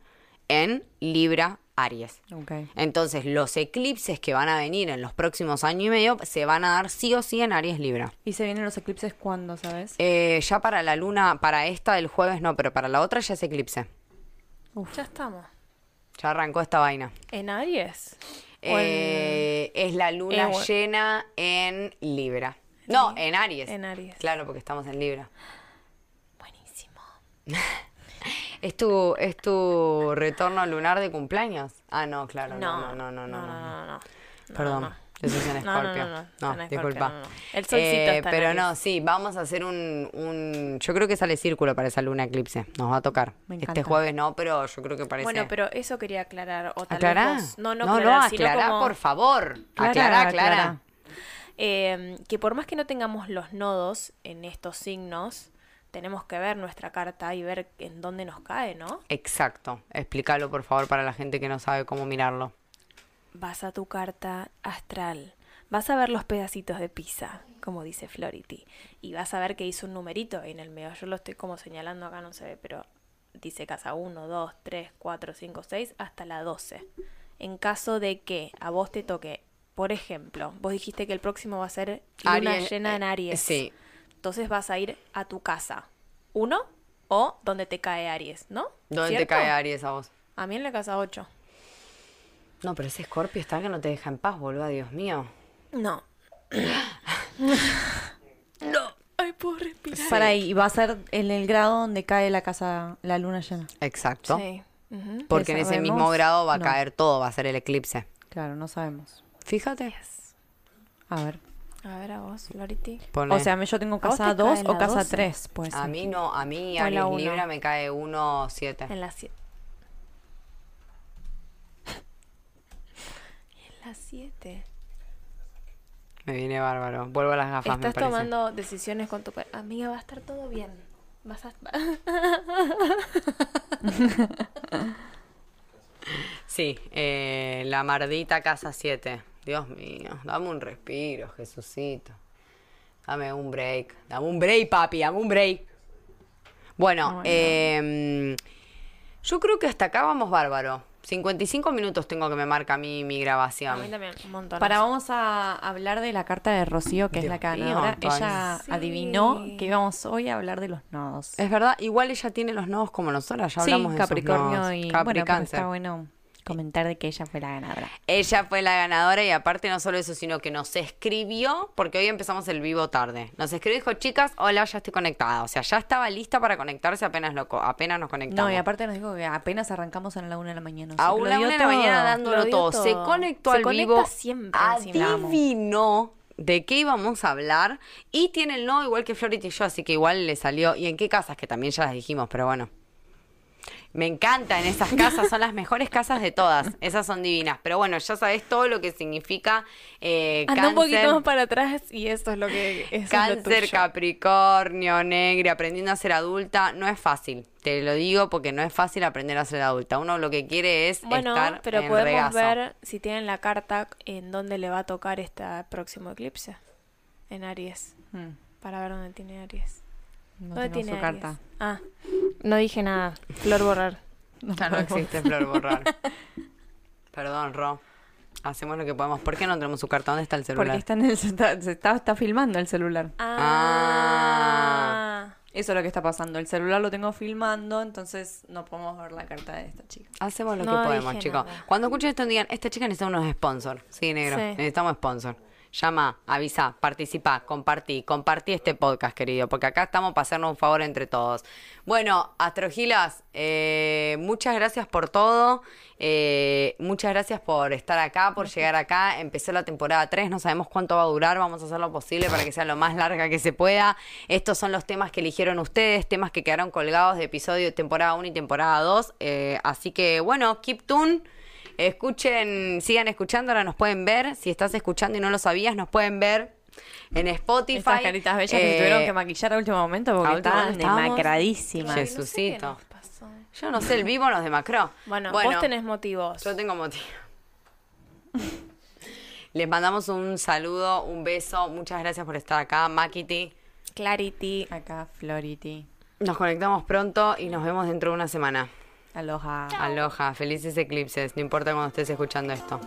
en Libra Aries. Ok. Entonces, los eclipses que van a venir en los próximos año y medio se van a dar sí o sí en Aries Libra. ¿Y se vienen los eclipses cuándo, sabes? Eh, ya para la luna, para esta del jueves no, pero para la otra ya es eclipse. Ya estamos. Ya arrancó esta vaina. ¿En Aries? ¿O en- Eh, es la luna Eh, llena en Libra. No, Sí, en Aries. en Aries. Claro, porque estamos en Libra. Buenísimo. *laughs* ¿Es tu, ¿Es tu retorno lunar de cumpleaños? Ah, no, claro. No, no, no, no. no, no, no, no, no. Perdón. No. Eso es en No, no, Escorpio. no, está disculpa. El solcito está en Pero no, sí, vamos a hacer un, un... Yo creo que sale círculo para esa luna eclipse. Nos va a tocar. Me Este jueves no, pero yo creo que parece... Bueno, pero eso quería aclarar. O tal ¿Aclará? vez vos- no, no, no, aclará, como, por favor. Clara, aclará, aclará. aclará. eh, que por más que no tengamos los nodos en estos signos, tenemos que ver nuestra carta y ver en dónde nos cae, ¿no? Exacto. Explícalo, por favor, para la gente que no sabe cómo mirarlo. Vas a tu carta astral. Vas a ver los pedacitos de pizza, como dice Flority. Y vas a ver que hizo un numerito en el medio. Yo lo estoy como señalando acá, no se ve, pero dice casa 1, 2, 3, 4, 5, 6, hasta la 12. En caso de que a vos te toque, por ejemplo, vos dijiste que el próximo va a ser luna Aries, llena en eh, Aries. sí. Entonces vas a ir a tu casa 1 o donde te cae Aries, ¿no? ¿Dónde te cae Aries a vos? A mí en la casa 8. No, pero ese Scorpio está que no te deja en paz, boludo, Dios mío. No. *coughs* no. Ay, puedo respirar. Para ahí, y va a ser en el grado donde cae la casa, la luna llena. Exacto. Sí. Porque en ¿Ya ese mismo grado va a No. caer todo, va a ser el eclipse. Claro, no sabemos. Fíjate. A ver. A ver a vos, Flority. Ponle. O sea, yo tengo ¿A casa te cae 2 en la o casa 12? 3, pues. a mí no, a mí uno. Libra me cae 1, 7. En la 7. En la 7. Me viene bárbaro. Vuelvo a las gafas, Estás tomando decisiones con tu amiga, va a estar todo bien. Vas a *laughs* Sí, eh, la mardita casa 7. Dios mío, dame un respiro, Jesucito. Dame un break. Dame un break, papi, dame un break. Bueno, em, yo creo que hasta acá vamos bárbaro. 55 minutos tengo que me marca a mí mi A grabación. mí también, un montón. Para vamos a hablar de la carta de Rocío, que es la ganadora. mío, Ella Sí. adivinó que íbamos hoy a hablar de los nodos. Es verdad, igual ella tiene los nodos como nosotras, ya sí, hablamos de Capricornio nodos. y Capri, bueno, pero Cáncer. está bueno comentar de que ella fue la ganadora. Ella fue la ganadora y aparte no solo eso, sino que nos escribió, porque hoy empezamos el vivo tarde. Nos escribió y dijo, chicas, hola, ya estoy conectada. O sea, ya estaba lista para conectarse apenas, lo, apenas nos conectamos. No, y aparte nos dijo que apenas arrancamos a la una de la mañana. o sea, A una, una de la mañana dándolo todo. Se conectó Se al conecta vivo. siempre. Adivinó de qué íbamos a hablar. Y tiene el no igual que Flority y yo, así que igual le salió. ¿Y en qué casas? Que también ya las dijimos, pero bueno. Me encantan esas casas, son las mejores casas de todas. Esas son divinas. Pero bueno, ya sabes todo lo que significa eh, Anda un poquito más para atrás y esto es lo que eso es lo Cáncer, tuyo. Capricornio, Negro, aprendiendo a ser adulta, no es fácil. Te lo digo porque no es fácil aprender a ser adulta. Uno lo que quiere es Bueno, estar pero en podemos regazo. ver si tienen la carta en dónde le va a tocar este próximo eclipse. En Aries. Mm, Para ver dónde tiene Aries. No ¿Dónde tiene su Aries? carta. Ah, no dije nada. Flor borrar. *laughs* No existe Flor Borrar. *laughs* Perdón, Ro. Hacemos lo que podemos. ¿Por qué no tenemos su carta? ¿Dónde está el celular? Porque está, en el, se está, se está, está filmando el celular. Ah. Eso es lo que está pasando. El celular lo tengo filmando, entonces no podemos ver la carta de esta chica. Hacemos lo No que podemos, chicos. Cuando escuchen esto, digan, esta chica necesita unos sponsors. Sí, negro. Sí. Necesitamos sponsor. Llama, avisa, participa, compartí, compartí este podcast, querido, porque acá estamos para hacernos un favor entre todos. Bueno, Astrogilas, eh, muchas gracias por todo. eh, muchas gracias por estar acá, por llegar acá. Empezó la temporada 3, no sabemos cuánto va a durar, vamos a hacer lo posible para que sea lo más larga que se pueda. Estos son los temas que eligieron ustedes, temas que quedaron colgados de episodio de temporada 1 y temporada 2. eh, así que bueno, keep tuned. Escuchen, sigan escuchando, ahora nos pueden ver. Si estás escuchando y no lo sabías, nos pueden ver en Spotify. Estas caritas bellas que Eh, tuvieron que maquillar a último momento porque estaban demacradísimas. No sé Jesucito. pasó. Yo no sé, el vivo nos demacró. Bueno, vos tenés motivos. Yo tengo motivo. Les mandamos un saludo, un beso. Muchas gracias por estar acá, Makiti. Clarity. Acá, Flority. Nos conectamos pronto y nos vemos dentro de una semana. Aloha. Aloha, felices eclipses. No importa cuando estés escuchando esto.